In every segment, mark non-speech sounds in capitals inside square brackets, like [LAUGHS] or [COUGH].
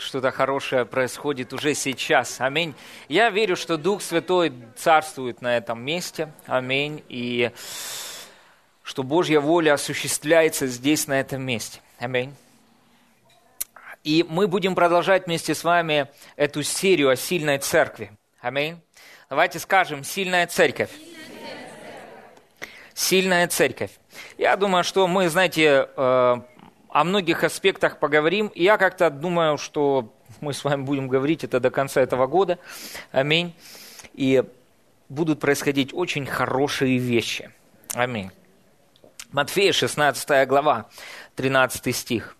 что-то хорошее происходит уже сейчас. Аминь. Я верю, что Дух Святой царствует на этом месте. Аминь. И что Божья воля осуществляется здесь, на этом месте. Аминь. И мы будем продолжать вместе с вами эту серию о сильной церкви. Аминь. Давайте скажем, сильная церковь. Сильная церковь. Я думаю, что мы, знаете, э, о многих аспектах поговорим. Я как-то думаю, что мы с вами будем говорить это до конца этого года. Аминь. И будут происходить очень хорошие вещи. Аминь. Матфея, 16 глава, 13 стих.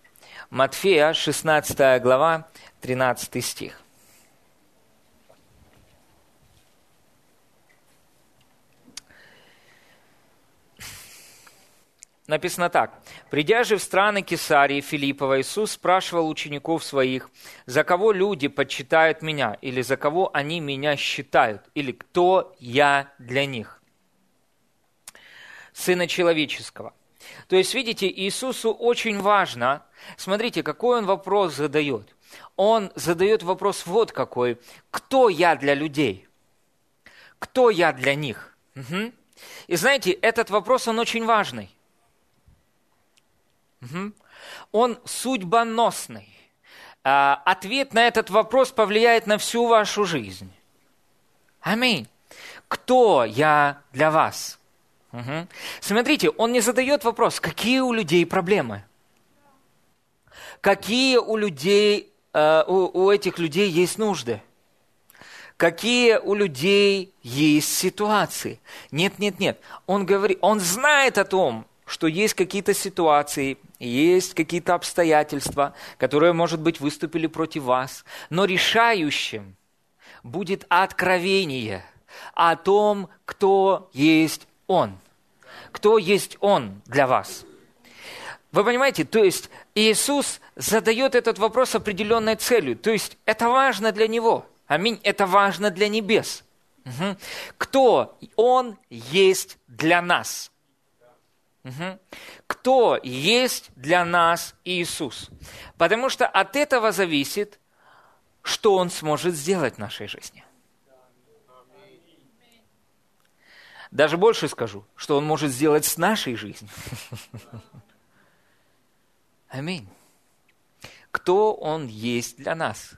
Матфея, 16 глава, 13 стих. Написано так. «Придя же в страны Кесарии Филиппова, Иисус спрашивал учеников своих, за кого люди почитают меня, или за кого они меня считают, или кто я для них?» Сына Человеческого. То есть, видите, Иисусу очень важно, смотрите, какой он вопрос задает. Он задает вопрос вот какой. Кто я для людей? Кто я для них? Угу. И знаете, этот вопрос, он очень важный. Угу. Он судьбоносный. А, ответ на этот вопрос повлияет на всю вашу жизнь. Аминь. Кто я для вас? Угу. Смотрите, он не задает вопрос, какие у людей проблемы, какие у людей, э, у, у этих людей есть нужды, какие у людей есть ситуации. Нет, нет, нет. Он говорит, он знает о том, что есть какие-то ситуации, есть какие-то обстоятельства, которые, может быть, выступили против вас, но решающим будет откровение о том, кто есть Он. Кто есть Он для вас. Вы понимаете, то есть Иисус задает этот вопрос определенной целью. То есть это важно для Него. Аминь. Это важно для небес. Угу. Кто Он есть для нас. Угу. Кто есть для нас Иисус? Потому что от этого зависит, что Он сможет сделать в нашей жизни. Даже больше скажу, что Он может сделать с нашей жизнью. [LAUGHS] Аминь. Кто Он есть для нас?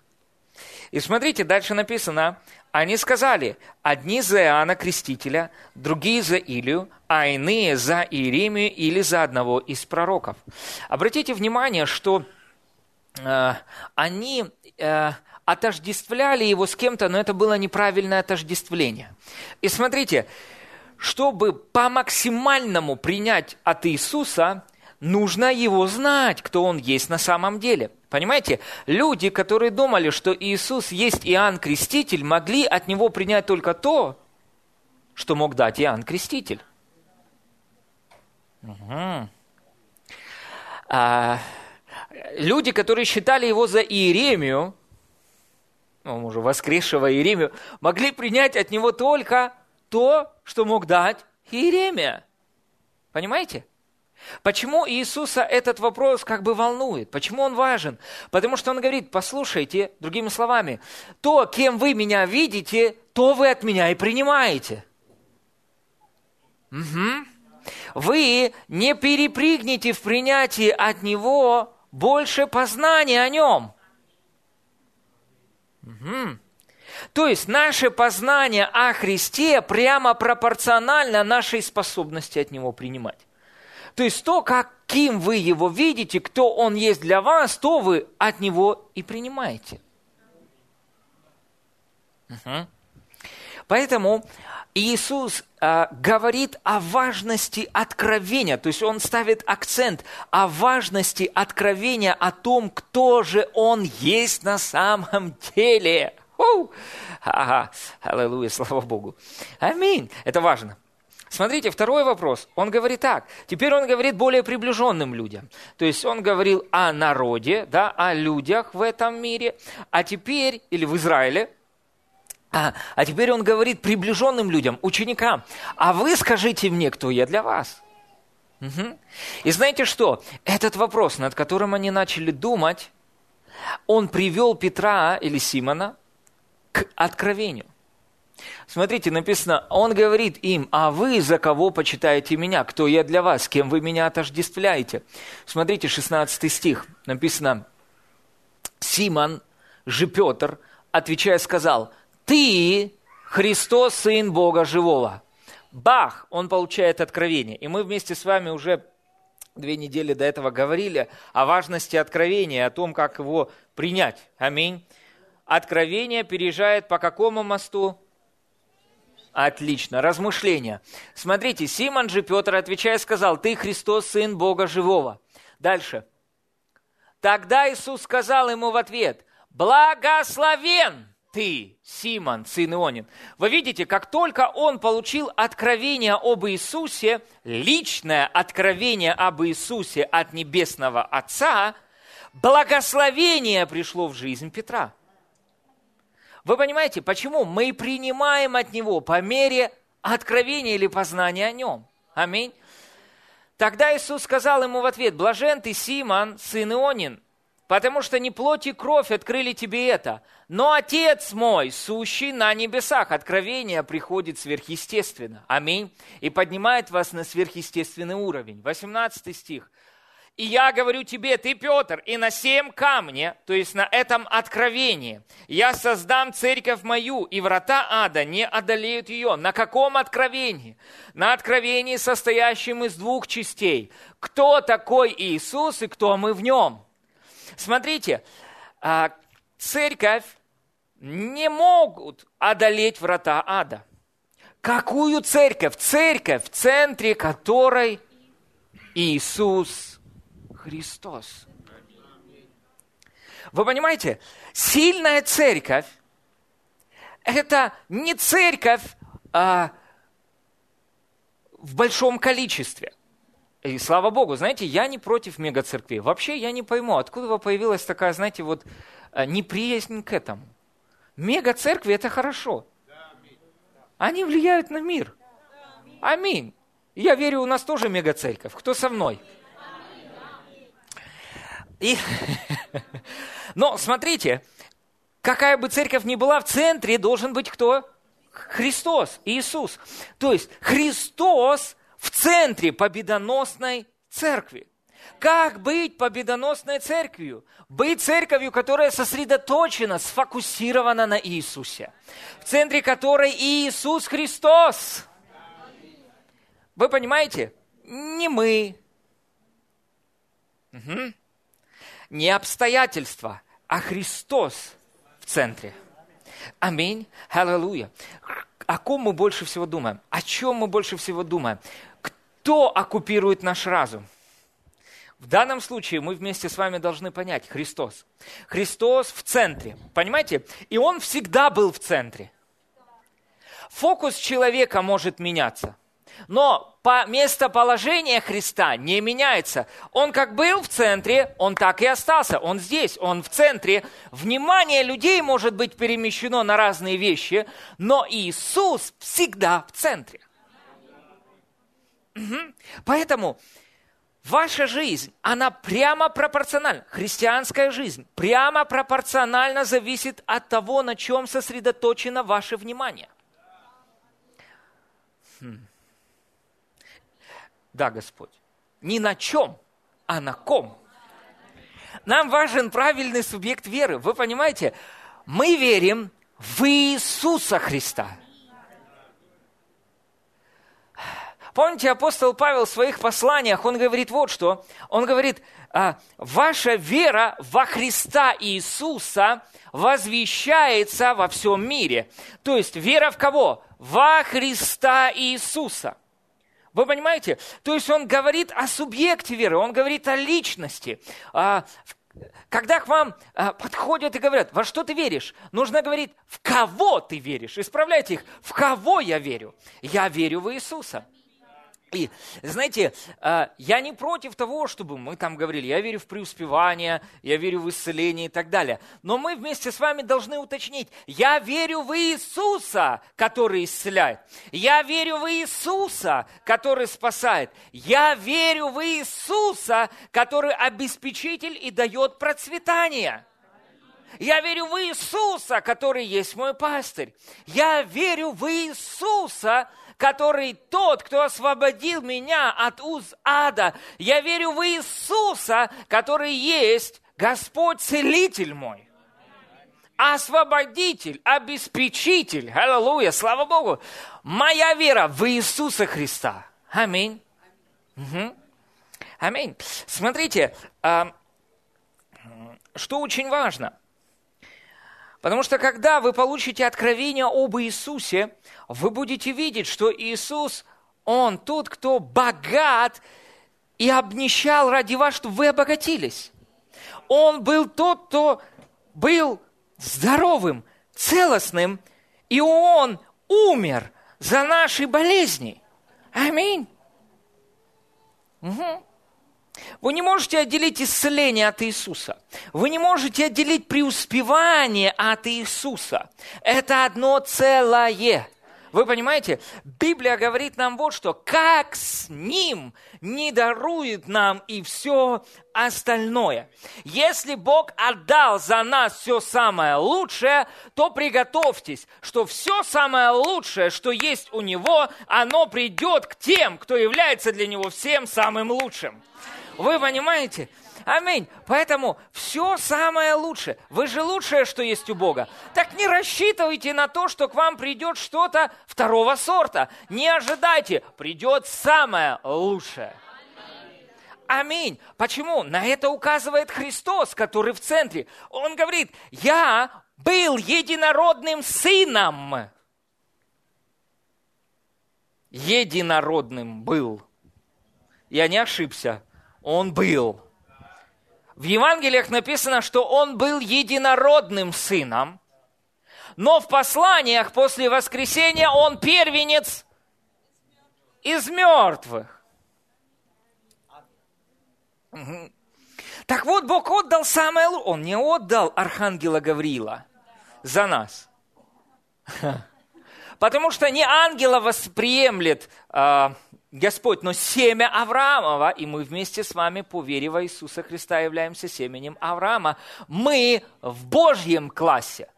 И смотрите, дальше написано, они сказали, одни за Иоанна Крестителя, другие за Илию, а иные за Иеремию или за одного из пророков. Обратите внимание, что э, они э, отождествляли его с кем-то, но это было неправильное отождествление. И смотрите, чтобы по максимальному принять от Иисуса, нужно его знать, кто он есть на самом деле. Понимаете, люди, которые думали, что Иисус есть Иоанн Креститель, могли от него принять только то, что мог дать Иоанн Креститель. Угу. А, люди, которые считали его за Иеремию, ну, уже воскресшего Иеремию, могли принять от него только то, что мог дать Иеремия. Понимаете? Почему Иисуса этот вопрос как бы волнует? Почему он важен? Потому что он говорит, послушайте, другими словами, то, кем вы меня видите, то вы от меня и принимаете. Угу. Вы не перепрыгнете в принятии от Него больше познания о Нем. Угу. То есть наше познание о Христе прямо пропорционально нашей способности от Него принимать. То есть то, каким вы его видите, кто он есть для вас, то вы от него и принимаете. Угу. Поэтому Иисус э, говорит о важности откровения, то есть он ставит акцент о важности откровения о том, кто же он есть на самом деле. Ага, аллилуйя, слава Богу. Аминь. Это важно. Смотрите, второй вопрос. Он говорит так. Теперь он говорит более приближенным людям. То есть он говорил о народе, да, о людях в этом мире. А теперь, или в Израиле, а, а теперь он говорит приближенным людям, ученикам, а вы скажите мне, кто я для вас. Угу. И знаете что? Этот вопрос, над которым они начали думать, Он привел Петра или Симона к откровению. Смотрите, написано, он говорит им, а вы за кого почитаете меня? Кто я для вас? Кем вы меня отождествляете? Смотрите, 16 стих. Написано, Симон же Петр, отвечая, сказал, ты Христос, Сын Бога Живого. Бах! Он получает откровение. И мы вместе с вами уже две недели до этого говорили о важности откровения, о том, как его принять. Аминь. Откровение переезжает по какому мосту? Отлично. Размышления. Смотрите, Симон же Петр, отвечая, сказал, «Ты Христос, Сын Бога Живого». Дальше. Тогда Иисус сказал ему в ответ, «Благословен ты, Симон, сын Ионин». Вы видите, как только он получил откровение об Иисусе, личное откровение об Иисусе от Небесного Отца, благословение пришло в жизнь Петра – вы понимаете, почему мы принимаем от Него по мере откровения или познания о Нем? Аминь. Тогда Иисус сказал ему в ответ, «Блажен ты, Симон, сын Ионин, потому что не плоть и кровь открыли тебе это, но Отец мой, сущий на небесах». Откровение приходит сверхъестественно. Аминь. И поднимает вас на сверхъестественный уровень. 18 стих. И я говорю тебе, ты, Петр, и на семь камне, то есть на этом откровении, я создам церковь мою, и врата ада не одолеют ее. На каком откровении? На откровении, состоящем из двух частей. Кто такой Иисус и кто мы в нем? Смотрите, а, церковь не могут одолеть врата ада. Какую церковь? Церковь, в центре которой Иисус Христос. Вы понимаете, сильная церковь – это не церковь а, в большом количестве. И слава Богу, знаете, я не против мегацеркви. Вообще я не пойму, откуда появилась такая, знаете, вот а, неприязнь к этому. Мегацеркви – это хорошо. Они влияют на мир. Аминь. Я верю, у нас тоже мегацерковь. Кто со мной? И... [LAUGHS] Но смотрите, какая бы церковь ни была, в центре должен быть кто? Христос, Иисус. То есть Христос в центре победоносной церкви. Как быть победоносной церковью? Быть церковью, которая сосредоточена, сфокусирована на Иисусе. В центре которой Иисус Христос. Вы понимаете? Не мы. Угу не обстоятельства, а Христос в центре. Аминь. Аллилуйя. О ком мы больше всего думаем? О чем мы больше всего думаем? Кто оккупирует наш разум? В данном случае мы вместе с вами должны понять Христос. Христос в центре. Понимаете? И Он всегда был в центре. Фокус человека может меняться. Но по местоположение Христа не меняется. Он как был в центре, он так и остался. Он здесь, он в центре. Внимание людей может быть перемещено на разные вещи, но Иисус всегда в центре. Угу. Поэтому ваша жизнь, она прямо пропорциональна. Христианская жизнь прямо пропорционально зависит от того, на чем сосредоточено ваше внимание. Хм. Да, Господь. Не на чем, а на ком. Нам важен правильный субъект веры. Вы понимаете, мы верим в Иисуса Христа. Помните, апостол Павел в своих посланиях, он говорит вот что. Он говорит, «А, ваша вера во Христа Иисуса возвещается во всем мире. То есть вера в кого? Во Христа Иисуса. Вы понимаете? То есть он говорит о субъекте веры, он говорит о личности. А, когда к вам а, подходят и говорят, во что ты веришь, нужно говорить, в кого ты веришь. Исправляйте их, в кого я верю. Я верю в Иисуса. И, знаете, а, я не против того, чтобы мы там говорили, я верю в преуспевание, я верю в исцеление и так далее. Но мы вместе с вами должны уточнить, я верю в Иисуса, который исцеляет. Я верю в Иисуса, который спасает. Я верю в Иисуса, который обеспечитель и дает процветание. Я верю в Иисуса, который есть мой пастырь. Я верю в Иисуса, который тот, кто освободил меня от уз ада. Я верю в Иисуса, который есть Господь Целитель мой. Освободитель, обеспечитель. Аллилуйя, слава Богу. Моя вера в Иисуса Христа. Аминь. Угу. Аминь. Смотрите, а, что очень важно. Потому что когда вы получите откровение об Иисусе, вы будете видеть, что Иисус, Он тот, кто богат и обнищал ради вас, чтобы вы обогатились. Он был тот, кто был здоровым, целостным, и Он умер за наши болезни. Аминь. Угу. Вы не можете отделить исцеление от Иисуса. Вы не можете отделить преуспевание от Иисуса. Это одно целое. Вы понимаете? Библия говорит нам вот что. Как с Ним не дарует нам и все остальное. Если Бог отдал за нас все самое лучшее, то приготовьтесь, что все самое лучшее, что есть у Него, оно придет к тем, кто является для Него всем самым лучшим. Вы понимаете? Аминь. Поэтому все самое лучшее. Вы же лучшее, что есть у Бога. Так не рассчитывайте на то, что к вам придет что-то второго сорта. Не ожидайте. Придет самое лучшее. Аминь. Почему? На это указывает Христос, который в центре. Он говорит, я был единородным сыном. Единородным был. Я не ошибся. Он был. В Евангелиях написано, что он был единородным сыном, но в посланиях после воскресения он первенец из мертвых. Так вот, Бог отдал самое лучшее. Он не отдал архангела Гавриила за нас. [LAUGHS] Потому что не ангела восприемлет а, Господь, но семя Авраамова, и мы вместе с вами, по вере во Иисуса Христа, являемся семенем Авраама. Мы в Божьем классе.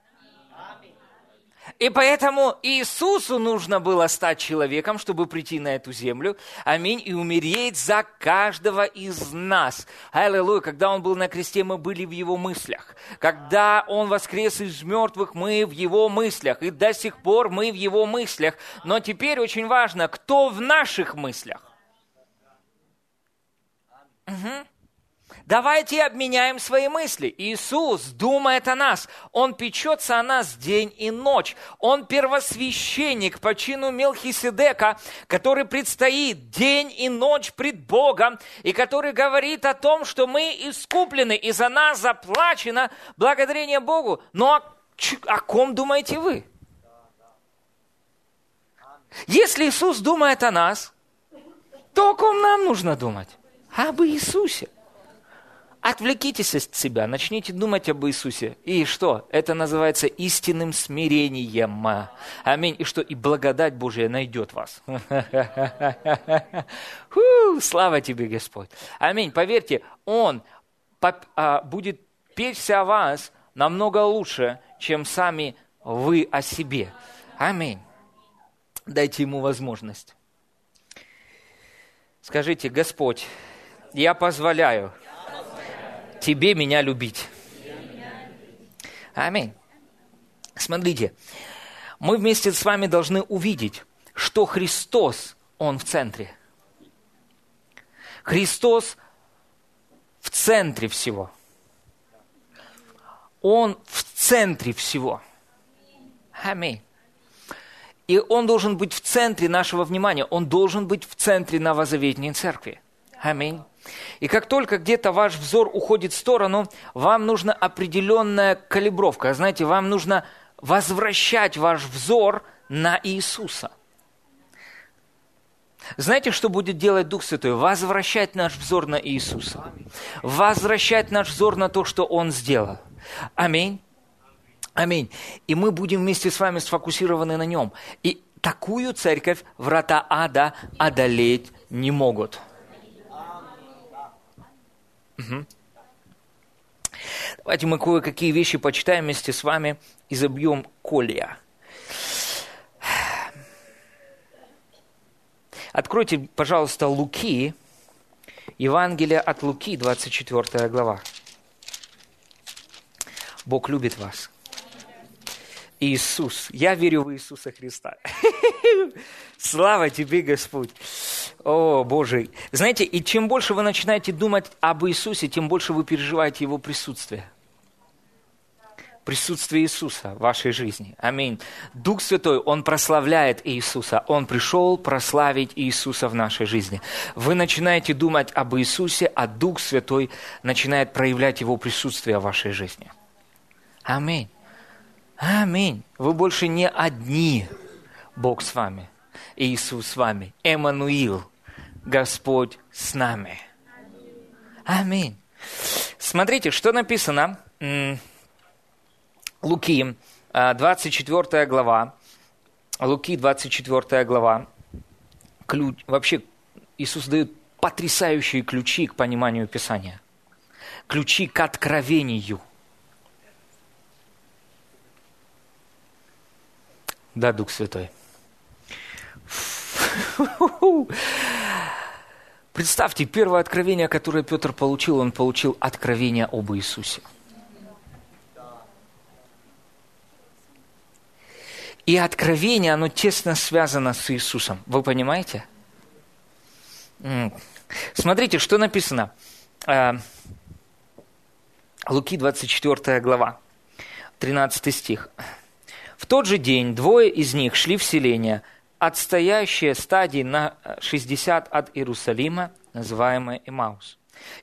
И поэтому Иисусу нужно было стать человеком, чтобы прийти на эту землю, аминь, и умереть за каждого из нас. Аллилуйя, когда Он был на кресте, мы были в Его мыслях. Когда Он воскрес из мертвых, мы в Его мыслях. И до сих пор мы в Его мыслях. Но теперь очень важно, кто в наших мыслях. Угу. Давайте обменяем свои мысли. Иисус думает о нас. Он печется о нас день и ночь. Он первосвященник по чину Мелхиседека, который предстоит день и ночь пред Богом, и который говорит о том, что мы искуплены, и за нас заплачено благодарение Богу. Но о, о ком думаете вы? Если Иисус думает о нас, то о ком нам нужно думать? Об Иисусе. Отвлекитесь от себя, начните думать об Иисусе. И что? Это называется истинным смирением. Аминь. И что? И благодать Божия найдет вас. [LAUGHS] Фу, слава тебе, Господь. Аминь. Поверьте, Он а, будет печься о вас намного лучше, чем сами вы о себе. Аминь. Дайте Ему возможность. Скажите, Господь, я позволяю тебе меня любить. Аминь. Смотрите, мы вместе с вами должны увидеть, что Христос, Он в центре. Христос в центре всего. Он в центре всего. Аминь. И Он должен быть в центре нашего внимания. Он должен быть в центре новозаветней церкви. Аминь. И как только где-то ваш взор уходит в сторону, вам нужна определенная калибровка. Знаете, вам нужно возвращать ваш взор на Иисуса. Знаете, что будет делать Дух Святой? Возвращать наш взор на Иисуса. Возвращать наш взор на то, что Он сделал. Аминь. Аминь. И мы будем вместе с вами сфокусированы на Нем. И такую церковь врата ада одолеть не могут. Угу. Давайте мы кое-какие вещи почитаем вместе с вами и забьем колья. Откройте, пожалуйста, Луки, Евангелие от Луки, 24 глава. Бог любит вас. Иисус. Я верю в Иисуса Христа. [LAUGHS] Слава тебе, Господь. О, Боже. Знаете, и чем больше вы начинаете думать об Иисусе, тем больше вы переживаете Его присутствие. Присутствие Иисуса в вашей жизни. Аминь. Дух Святой, Он прославляет Иисуса. Он пришел прославить Иисуса в нашей жизни. Вы начинаете думать об Иисусе, а Дух Святой начинает проявлять Его присутствие в вашей жизни. Аминь. Аминь. Вы больше не одни. Бог с вами. Иисус с вами. Эммануил. Господь с нами. Аминь. Смотрите, что написано. Луки, 24 а, глава. Луки, 24 глава. Ключ, вообще, Иисус дает потрясающие ключи к пониманию Писания. Ключи к откровению – Да, Дух Святой. Представьте, первое откровение, которое Петр получил, он получил откровение об Иисусе. И откровение, оно тесно связано с Иисусом. Вы понимаете? Смотрите, что написано. Э, Луки 24 глава, 13 стих. В тот же день двое из них шли в селение, отстоящее стадии на 60 от Иерусалима, называемое Имаус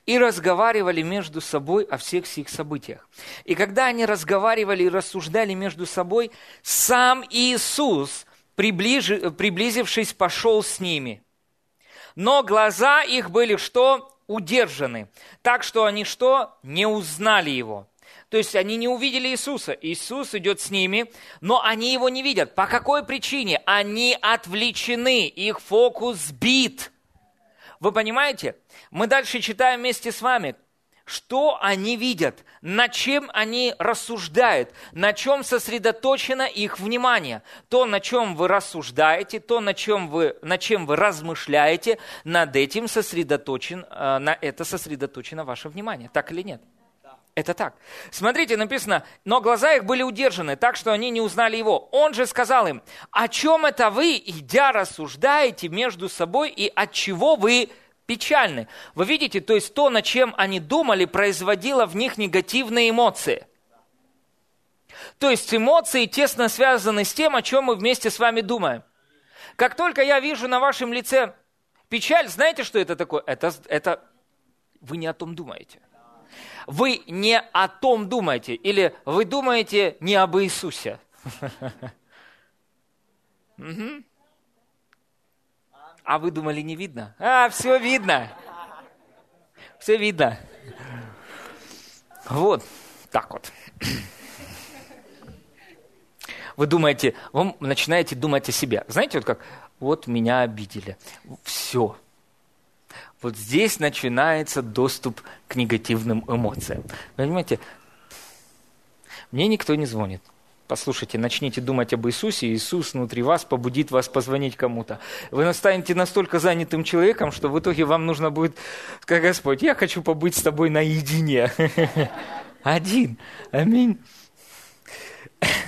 и разговаривали между собой о всех сих событиях. И когда они разговаривали и рассуждали между собой, сам Иисус, приближи, приблизившись, пошел с ними. Но глаза их были что? Удержаны. Так что они что? Не узнали его. То есть они не увидели Иисуса. Иисус идет с ними, но они его не видят. По какой причине? Они отвлечены, их фокус сбит. Вы понимаете? Мы дальше читаем вместе с вами, что они видят, над чем они рассуждают, на чем сосредоточено их внимание. То, на чем вы рассуждаете, то, на чем вы, на чем вы размышляете, над этим сосредоточен, э, на это сосредоточено ваше внимание. Так или нет? Это так. Смотрите, написано, но глаза их были удержаны, так что они не узнали его. Он же сказал им, о чем это вы, идя, рассуждаете между собой, и от чего вы печальны? Вы видите, то есть то, над чем они думали, производило в них негативные эмоции. То есть эмоции тесно связаны с тем, о чем мы вместе с вами думаем. Как только я вижу на вашем лице печаль, знаете, что это такое? Это, это вы не о том думаете вы не о том думаете, или вы думаете не об Иисусе. [LAUGHS] А вы думали, не видно? А, все видно. Все видно. Вот, так вот. Вы думаете, вы начинаете думать о себе. Знаете, вот как, вот меня обидели. Все, вот здесь начинается доступ к негативным эмоциям. Понимаете, мне никто не звонит. Послушайте, начните думать об Иисусе, Иисус внутри вас побудит вас позвонить кому-то. Вы станете настолько занятым человеком, что в итоге вам нужно будет сказать, Господь, я хочу побыть с тобой наедине. [LAUGHS] Один. Аминь. [LAUGHS]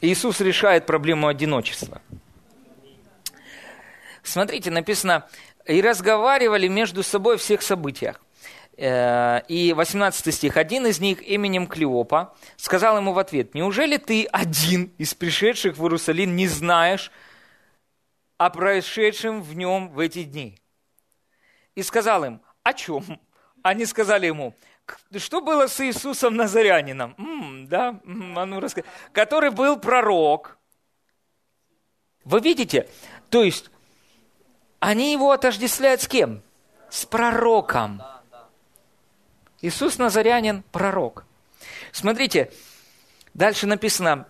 Иисус решает проблему одиночества. Смотрите, написано, и разговаривали между собой о всех событиях. Э, и 18 стих. Один из них именем Клеопа сказал ему в ответ, «Неужели ты один из пришедших в Иерусалим не знаешь о происшедшем в нем в эти дни?» И сказал им, «О чем?» Они сказали ему, что было с Иисусом Назарянином? М-м, да, м-м, а ну. Который был пророк. Вы видите? То есть они его отождествляют с кем? С пророком. Иисус Назарянин – пророк. Смотрите, дальше написано,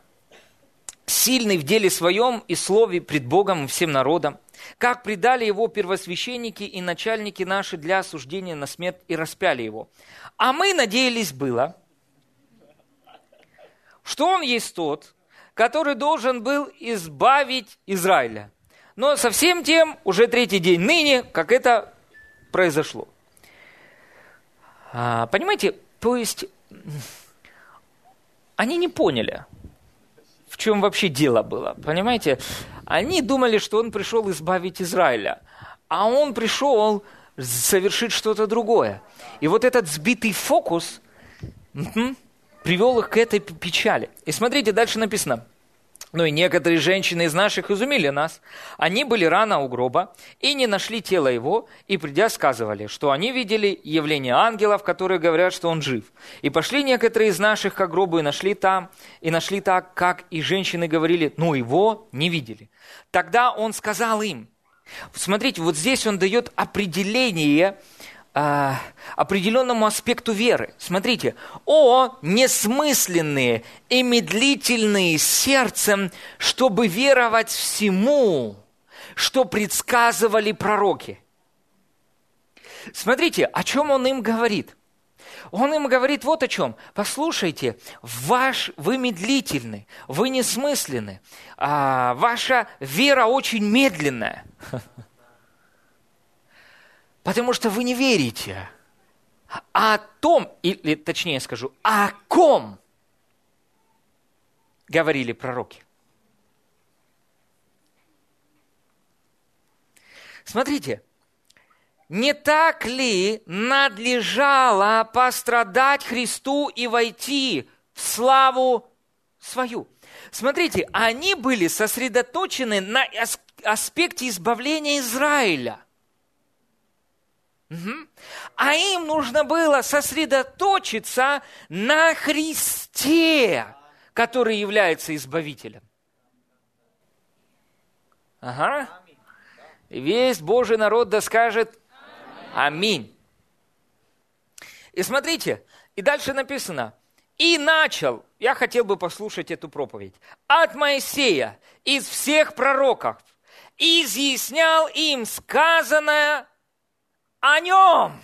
«Сильный в деле своем и слове пред Богом и всем народом, как предали его первосвященники и начальники наши для осуждения на смерть и распяли его. А мы надеялись было, что он есть тот, который должен был избавить Израиля. Но совсем тем уже третий день ныне, как это произошло. А, понимаете, то есть они не поняли, в чем вообще дело было. Понимаете, они думали, что он пришел избавить Израиля, а он пришел совершить что-то другое. И вот этот сбитый фокус привел их к этой печали. И смотрите, дальше написано. Ну и некоторые женщины из наших изумили нас. Они были рано у гроба и не нашли тело его, и придя сказывали, что они видели явление ангелов, которые говорят, что он жив. И пошли некоторые из наших к гробу и нашли там, и нашли так, как и женщины говорили, но его не видели. Тогда он сказал им, смотрите, вот здесь он дает определение э, определенному аспекту веры. Смотрите, о несмысленные и медлительные сердцем, чтобы веровать всему, что предсказывали пророки. Смотрите, о чем он им говорит. Он им говорит вот о чем. Послушайте, ваш, вы медлительны, вы несмысленны, а, ваша вера очень медленная. [LAUGHS] Потому что вы не верите. А о том, или точнее скажу, о ком говорили пророки. Смотрите, не так ли надлежало пострадать Христу и войти в славу свою? Смотрите, они были сосредоточены на аспекте избавления Израиля – Угу. А им нужно было сосредоточиться на Христе, который является избавителем. Ага. Весь Божий народ да скажет Аминь. И смотрите, и дальше написано, и начал, я хотел бы послушать эту проповедь, от Моисея, из всех пророков, изъяснял им сказанное о нем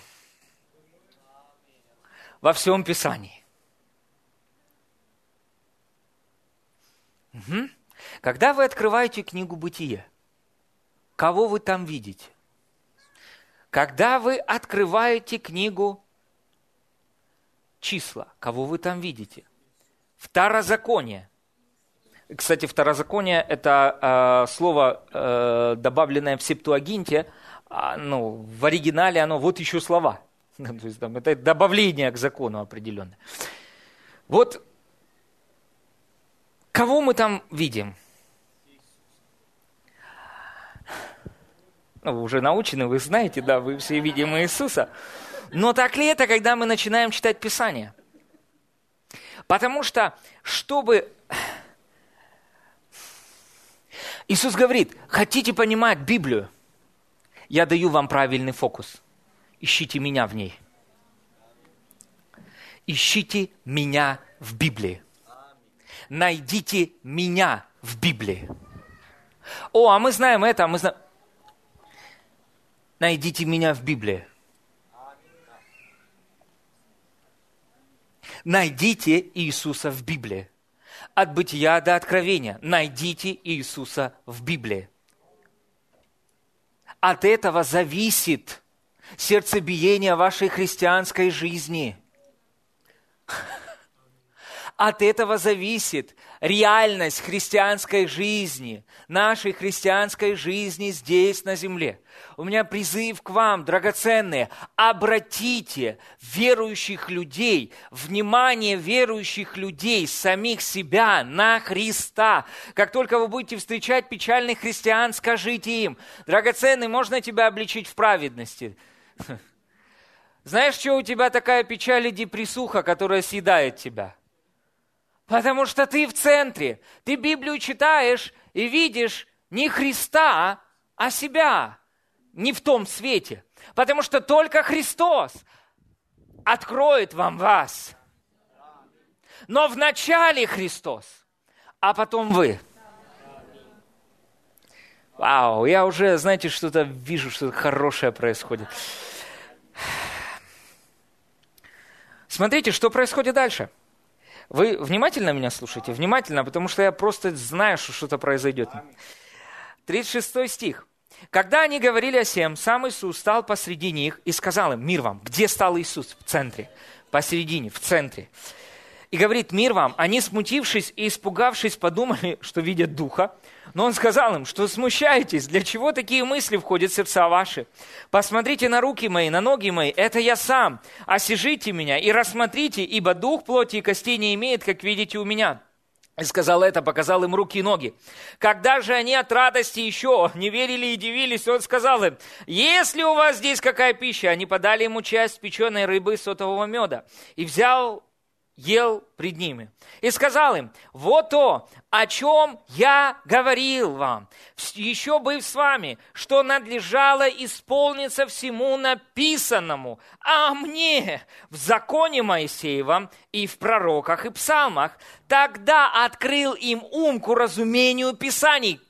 во всем Писании. Угу. Когда вы открываете книгу Бытия, кого вы там видите? Когда вы открываете книгу числа, кого вы там видите? Второзаконие. Кстати, второзаконие – это э, слово, э, добавленное в Септуагинте – а, ну, в оригинале оно вот еще слова. [LAUGHS] То есть, там, это добавление к закону определенное. Вот кого мы там видим? Ну, вы уже научены, вы знаете, да, вы все видим Иисуса. Но так ли это, когда мы начинаем читать Писание? Потому что, чтобы... Иисус говорит, хотите понимать Библию, я даю вам правильный фокус. Ищите меня в ней. Ищите меня в Библии. Найдите меня в Библии. О, а мы знаем это, а мы знаем... Найдите меня в Библии. Найдите Иисуса в Библии. От бытия до откровения. Найдите Иисуса в Библии. От этого зависит сердцебиение вашей христианской жизни. [LAUGHS] От этого зависит реальность христианской жизни, нашей христианской жизни здесь, на земле. У меня призыв к вам, драгоценные, обратите верующих людей, внимание верующих людей, самих себя на Христа. Как только вы будете встречать печальных христиан, скажите им, драгоценный, можно тебя обличить в праведности? [LAUGHS] Знаешь, что у тебя такая печаль и депрессуха, которая съедает тебя? Потому что ты в центре. Ты Библию читаешь и видишь не Христа, а себя. Не в том свете. Потому что только Христос откроет вам вас. Но вначале Христос, а потом вы. Вау, я уже, знаете, что-то вижу, что-то хорошее происходит. Смотрите, что происходит дальше. Вы внимательно меня слушаете? Внимательно, потому что я просто знаю, что что-то произойдет. 36 стих. Когда они говорили о сем, сам Иисус стал посреди них и сказал им, мир вам. Где стал Иисус? В центре. Посередине, в центре. И говорит, мир вам. Они, смутившись и испугавшись, подумали, что видят Духа. Но он сказал им, что смущаетесь, для чего такие мысли входят в сердца ваши? Посмотрите на руки мои, на ноги мои, это я сам. Осижите меня и рассмотрите, ибо дух плоти и костей не имеет, как видите у меня. И сказал это, показал им руки и ноги. Когда же они от радости еще не верили и дивились, он сказал им, если у вас здесь какая пища, они подали ему часть печеной рыбы сотового меда. И взял ел пред ними. И сказал им, вот то, о чем я говорил вам, еще быв с вами, что надлежало исполниться всему написанному, а мне в законе Моисеевом и в пророках и псалмах, тогда открыл им ум к разумению Писаний.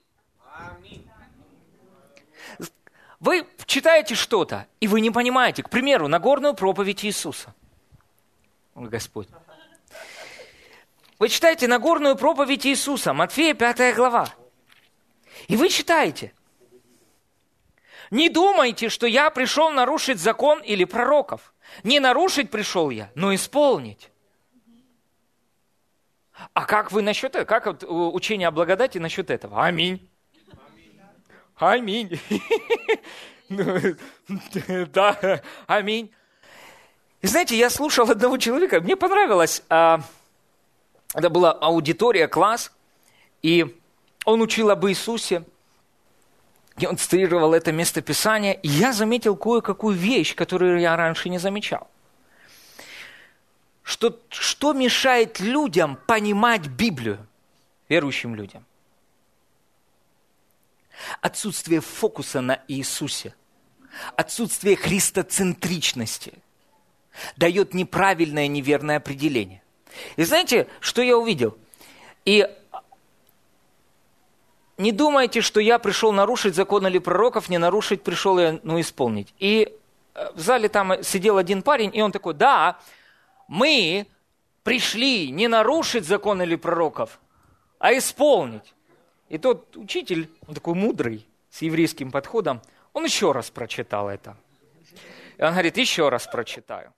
Вы читаете что-то, и вы не понимаете, к примеру, Нагорную проповедь Иисуса. Господь. Вы читаете Нагорную проповедь Иисуса, Матфея 5 глава. И вы читаете. Не думайте, что я пришел нарушить закон или пророков. Не нарушить пришел я, но исполнить. А как вы насчет этого? Как вот учение о благодати насчет этого? Аминь. Аминь. [LAUGHS] [LAUGHS] Да, аминь. И знаете, я слушал одного человека, мне понравилось, а, это была аудитория, класс, и он учил об Иисусе, и он цитировал это местописание, и я заметил кое-какую вещь, которую я раньше не замечал. Что, что мешает людям понимать Библию, верующим людям? Отсутствие фокуса на Иисусе, отсутствие христоцентричности дает неправильное, неверное определение. И знаете, что я увидел? И не думайте, что я пришел нарушить закон или пророков, не нарушить пришел я, ну, исполнить. И э, в зале там сидел один парень, и он такой, да, мы пришли не нарушить закон или пророков, а исполнить. И тот учитель, он такой мудрый, с еврейским подходом, он еще раз прочитал это. И он говорит, еще раз прочитаю.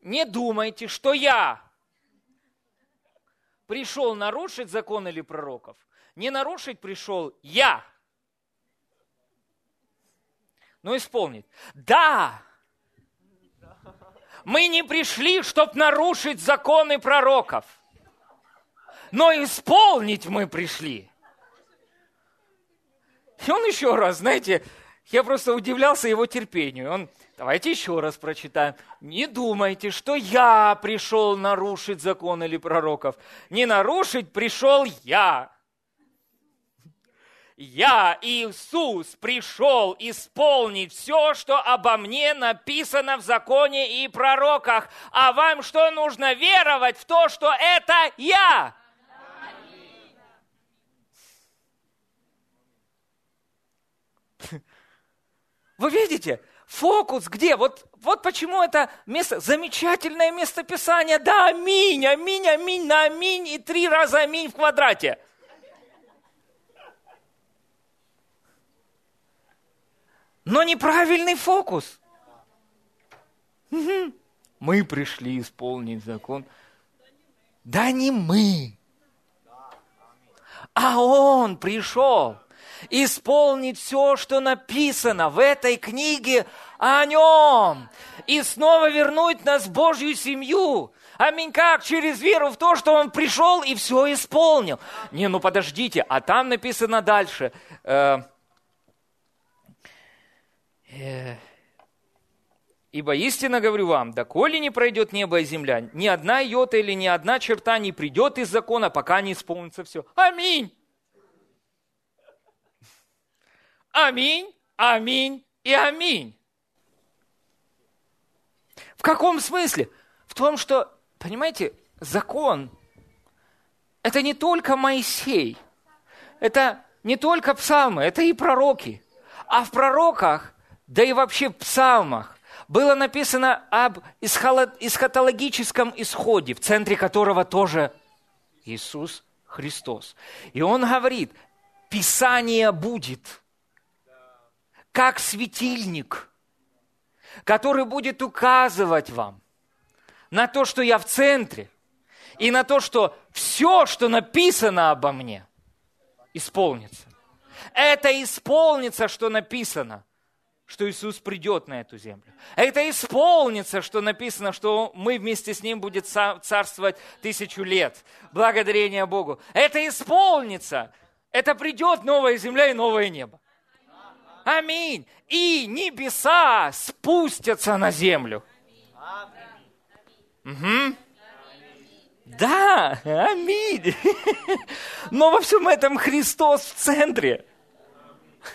Не думайте, что я пришел нарушить закон или пророков. Не нарушить пришел я. Но исполнить. Да, мы не пришли, чтобы нарушить законы пророков. Но исполнить мы пришли. И он еще раз, знаете, я просто удивлялся его терпению. Он Давайте еще раз прочитаем. Не думайте, что я пришел нарушить закон или пророков. Не нарушить пришел я. Я, Иисус, пришел исполнить все, что обо мне написано в законе и пророках. А вам что нужно веровать в то, что это я? Вы видите? Фокус где? Вот, вот почему это место, замечательное место Писания. Да, аминь, аминь, аминь, на аминь и три раза аминь в квадрате. Но неправильный фокус. Мы пришли исполнить закон. Да не мы. А он пришел исполнить все, что написано в этой книге о нем. И снова вернуть нас в Божью семью. Аминь, как? Через веру в то, что он пришел и все исполнил. Не, ну подождите, а там написано дальше. Э, э, Ибо истинно говорю вам, доколе не пройдет небо и земля, ни одна йота или ни одна черта не придет из закона, пока не исполнится все. Аминь. Аминь, аминь и аминь. В каком смысле? В том, что, понимаете, закон – это не только Моисей, это не только псалмы, это и пророки. А в пророках, да и вообще в псалмах, было написано об эсхатологическом исходе, в центре которого тоже Иисус Христос. И Он говорит, Писание будет, как светильник, который будет указывать вам на то, что я в центре, и на то, что все, что написано обо мне, исполнится. Это исполнится, что написано, что Иисус придет на эту землю. Это исполнится, что написано, что мы вместе с Ним будет царствовать тысячу лет. Благодарение Богу. Это исполнится. Это придет новая земля и новое небо. Аминь. И небеса спустятся на землю. Угу. Да, аминь. [LAUGHS] Но во всем этом Христос в центре.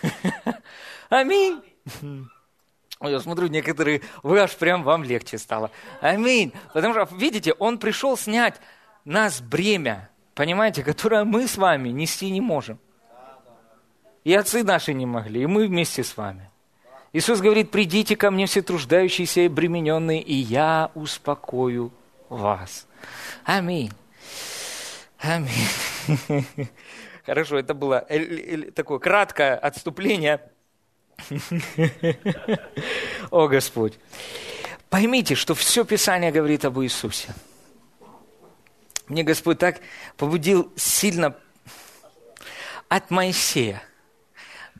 [LAUGHS] Аминь. Я смотрю, некоторые, вы аж прям вам легче стало. Аминь. Потому что, видите, Он пришел снять нас бремя, понимаете, которое мы с вами нести не можем. И отцы наши не могли, и мы вместе с вами. Иисус говорит, придите ко мне все труждающиеся и обремененные, и я успокою вас. Аминь. Аминь. [LAUGHS] Хорошо, это было такое краткое отступление. [LAUGHS] О, Господь. Поймите, что все Писание говорит об Иисусе. Мне Господь так побудил сильно от Моисея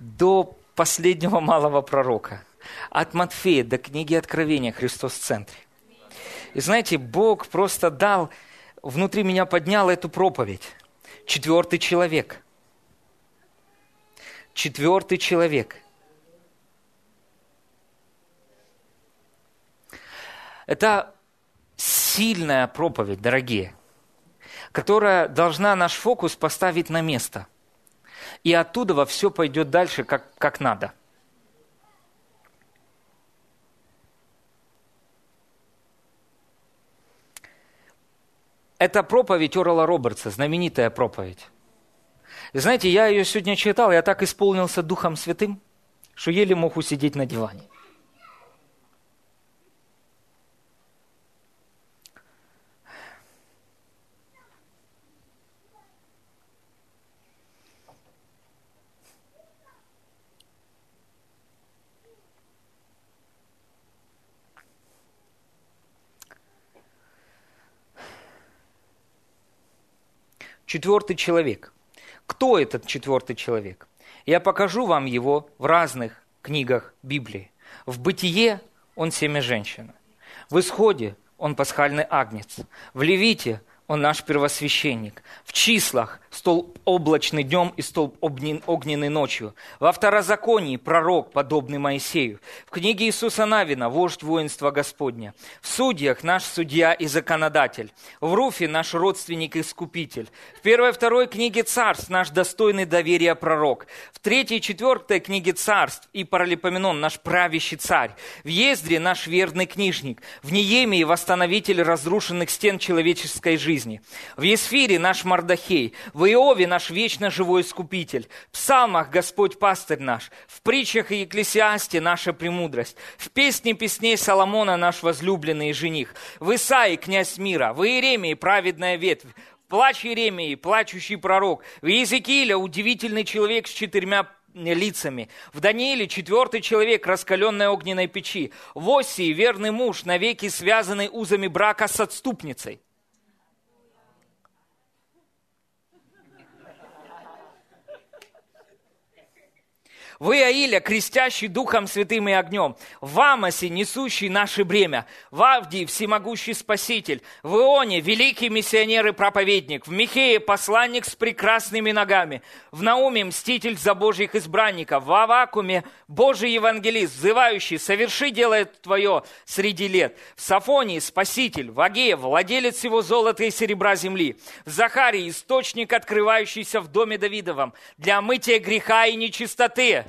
до последнего малого пророка, от Матфея до книги Откровения Христос в центре. И знаете, Бог просто дал, внутри меня поднял эту проповедь. Четвертый человек. Четвертый человек. Это сильная проповедь, дорогие, которая должна наш фокус поставить на место. И оттуда во все пойдет дальше, как, как надо. Это проповедь Орла Робертса, знаменитая проповедь. Знаете, я ее сегодня читал, я так исполнился Духом Святым, что еле мог усидеть на диване. Четвертый человек. Кто этот четвертый человек? Я покажу вам его в разных книгах Библии. В «Бытие» он семя женщина. В «Исходе» он пасхальный агнец. В «Левите» он наш первосвященник. В числах столб облачный днем и столб огненный ночью. Во второзаконии пророк, подобный Моисею. В книге Иисуса Навина вождь воинства Господня. В судьях наш судья и законодатель. В Руфе наш родственник-искупитель. В первой и второй книге царств наш достойный доверия пророк. В третьей и четвертой книге царств и Паралипоменон наш правящий царь. В Ездре наш верный книжник. В Неемии восстановитель разрушенных стен человеческой жизни жизни. В Есфире наш Мардахей, в Иове наш вечно живой Искупитель, в Псалмах Господь пастырь наш, в притчах и Екклесиасте наша премудрость, в песне песней Соломона наш возлюбленный жених, в Исаии князь мира, в Иеремии праведная ветвь, плач Иеремии, плачущий пророк, в Иезекииле удивительный человек с четырьмя лицами. В Данииле четвертый человек, раскаленной огненной печи. В Осии верный муж, навеки связанный узами брака с отступницей. Вы, Аиля, крестящий Духом Святым и огнем. В Амосе, несущий наше бремя. В Авдии, всемогущий Спаситель. В Ионе, великий миссионер и проповедник. В Михее, посланник с прекрасными ногами. В Науме, мститель за Божьих избранников. В Авакуме, Божий евангелист, взывающий, соверши дело твое среди лет. В Сафонии, Спаситель. В Агее, владелец всего золота и серебра земли. В Захарии, источник, открывающийся в доме Давидовом. Для мытия греха и нечистоты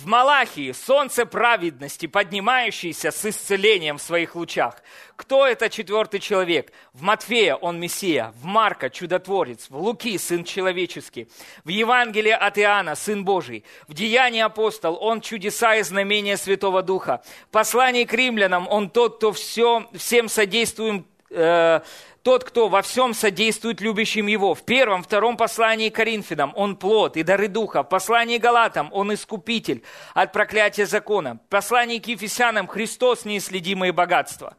В Малахии солнце праведности, поднимающееся с исцелением в своих лучах. Кто это четвертый человек? В Матфея он Мессия, в Марка чудотворец, в Луки сын человеческий, в Евангелии от Иоанна сын Божий, в Деянии апостол он чудеса и знамения Святого Духа. В послании к римлянам он тот, кто все, всем содействует э, тот, кто во всем содействует любящим его. В первом, втором послании Коринфянам он плод и дары духа. В послании Галатам он искупитель от проклятия закона. В послании к Ефесянам Христос неисследимые богатства.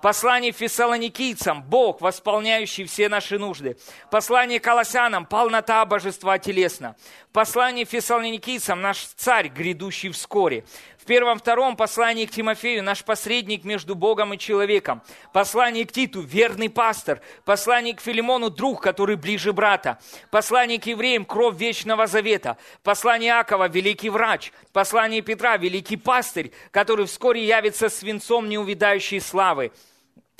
Послание фессалоникийцам – Бог, восполняющий все наши нужды. Послание колоссянам – полнота божества телесно. Послание фессалоникийцам – наш царь, грядущий вскоре. В первом-втором послании к Тимофею наш посредник между Богом и человеком. Послание к Титу – верный пастор. Послание к Филимону – друг, который ближе брата. Послание к евреям – кровь вечного завета. Послание Акова – великий врач. Послание Петра – великий пастырь, который вскоре явится свинцом неувидающей славы.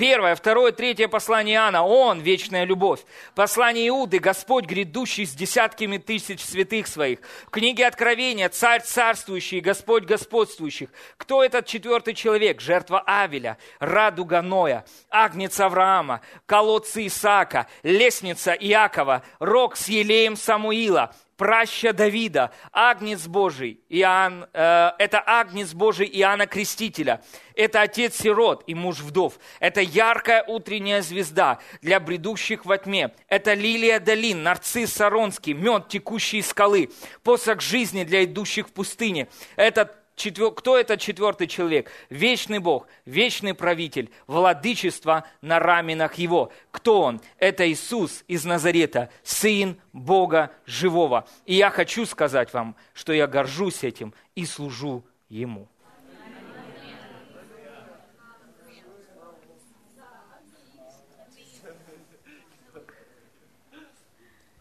Первое, второе, третье послание Иоанна. Он – вечная любовь. Послание Иуды – Господь, грядущий с десятками тысяч святых своих. В книге Откровения – Царь царствующий, Господь господствующих. Кто этот четвертый человек? Жертва Авеля, радуга Ноя, агнец Авраама, колодцы Исаака, лестница Иакова, рог с елеем Самуила, праща Давида, Агнец Божий, Иоанн, э, это Агнец Божий Иоанна Крестителя, это отец сирот и муж вдов, это яркая утренняя звезда для бредущих во тьме, это лилия долин, нарцисс саронский, мед, текущий из скалы, посох жизни для идущих в пустыне, это Четвер... Кто этот четвертый человек? Вечный Бог, вечный правитель, владычество на раменах Его. Кто Он? Это Иисус из Назарета, Сын Бога Живого. И я хочу сказать вам, что я горжусь этим и служу Ему.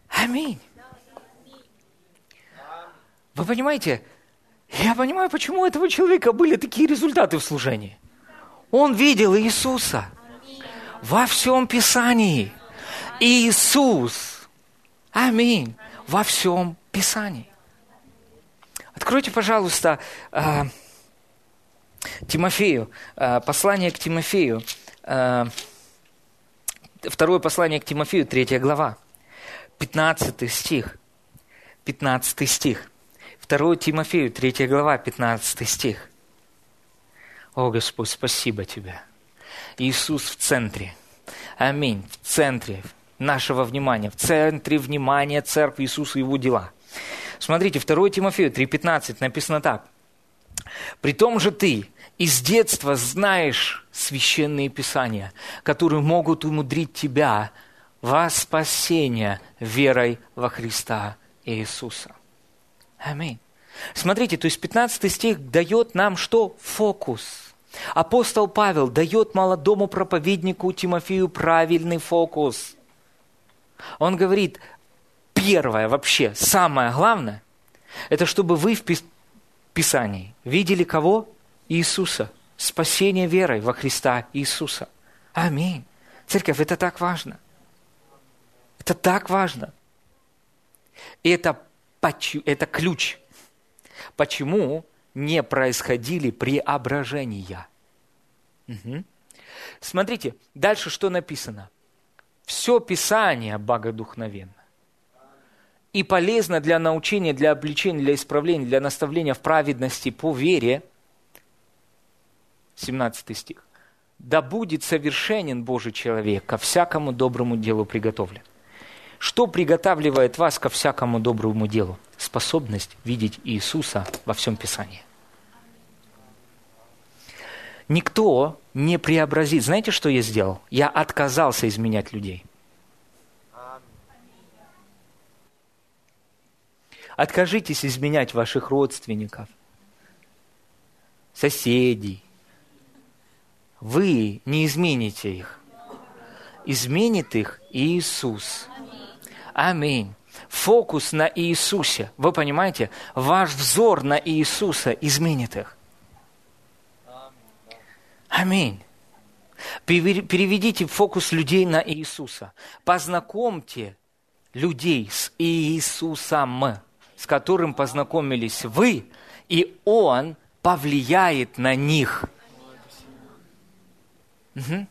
Аминь. Вы понимаете, я понимаю, почему у этого человека были такие результаты в служении. Он видел Иисуса во всем Писании. Иисус. Аминь. Во всем Писании. Откройте, пожалуйста, э, Тимофею, э, послание к Тимофею, э, второе послание к Тимофею, третья глава, 15 стих. 15 стих. 2 Тимофею, 3 глава, 15 стих. О, Господь, спасибо Тебе. Иисус в центре. Аминь. В центре нашего внимания. В центре внимания церкви Иисуса и Его дела. Смотрите, 2 Тимофею 3,15 написано так. «При том же ты из детства знаешь священные писания, которые могут умудрить тебя во спасение верой во Христа Иисуса». Аминь. Смотрите, то есть 15 стих дает нам что? Фокус. Апостол Павел дает молодому проповеднику Тимофею правильный фокус. Он говорит, первое вообще, самое главное, это чтобы вы в Писании видели кого? Иисуса. Спасение верой во Христа Иисуса. Аминь. Церковь, это так важно. Это так важно. И это это ключ, почему не происходили преображения. Угу. Смотрите, дальше что написано. Все Писание богодухновенно и полезно для научения, для обличения, для исправления, для наставления в праведности по вере. 17 стих. Да будет совершенен Божий человек, ко всякому доброму делу приготовлен. Что приготавливает вас ко всякому доброму делу? Способность видеть Иисуса во всем Писании. Никто не преобразит. Знаете, что я сделал? Я отказался изменять людей. Откажитесь изменять ваших родственников, соседей. Вы не измените их. Изменит их Иисус. Аминь. Фокус на Иисусе. Вы понимаете? Ваш взор на Иисуса изменит их. Аминь. Переведите фокус людей на Иисуса. Познакомьте людей с Иисусом, с которым познакомились вы, и Он повлияет на них. Угу.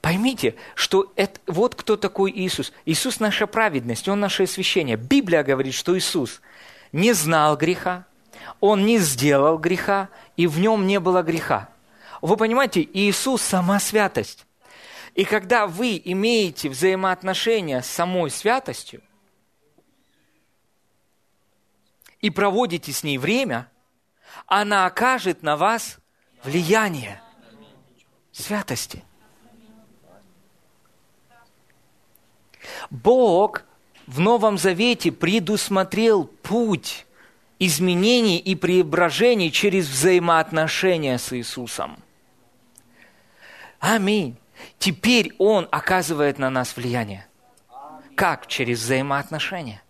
Поймите, что это, вот кто такой Иисус. Иисус – наша праведность, Он наше освящение. Библия говорит, что Иисус не знал греха, Он не сделал греха, и в Нем не было греха. Вы понимаете, Иисус – сама святость. И когда вы имеете взаимоотношения с самой святостью и проводите с ней время, она окажет на вас влияние святости. Бог в Новом Завете предусмотрел путь изменений и преображений через взаимоотношения с Иисусом. Аминь. Теперь Он оказывает на нас влияние. Как? Через взаимоотношения.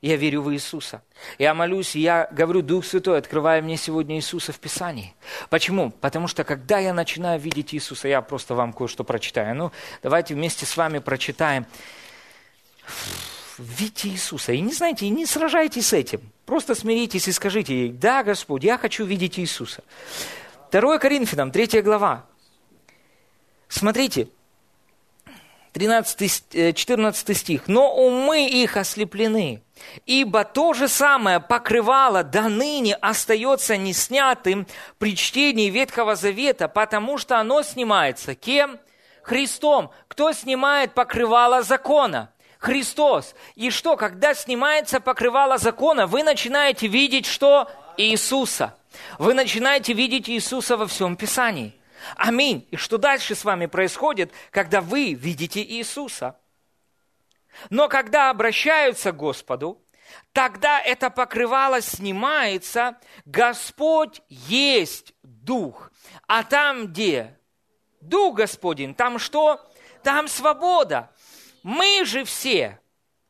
Я верю в Иисуса. Я молюсь, я говорю, Дух Святой, открывай мне сегодня Иисуса в Писании. Почему? Потому что когда я начинаю видеть Иисуса, я просто вам кое-что прочитаю. Ну, давайте вместе с вами прочитаем. Видите Иисуса. И не знаете, и не сражайтесь с этим. Просто смиритесь и скажите, да, Господь, я хочу видеть Иисуса. 2 Коринфянам, 3 глава, Смотрите, 13, 14 э, стих. «Но умы их ослеплены, ибо то же самое покрывало до ныне остается неснятым при чтении Ветхого Завета, потому что оно снимается кем? Христом. Кто снимает покрывало закона? Христос. И что, когда снимается покрывало закона, вы начинаете видеть что? Иисуса. Вы начинаете видеть Иисуса во всем Писании. Аминь. И что дальше с вами происходит, когда вы видите Иисуса? Но когда обращаются к Господу, тогда это покрывало снимается, Господь есть Дух. А там где? Дух Господень, там что? Там свобода. Мы же все,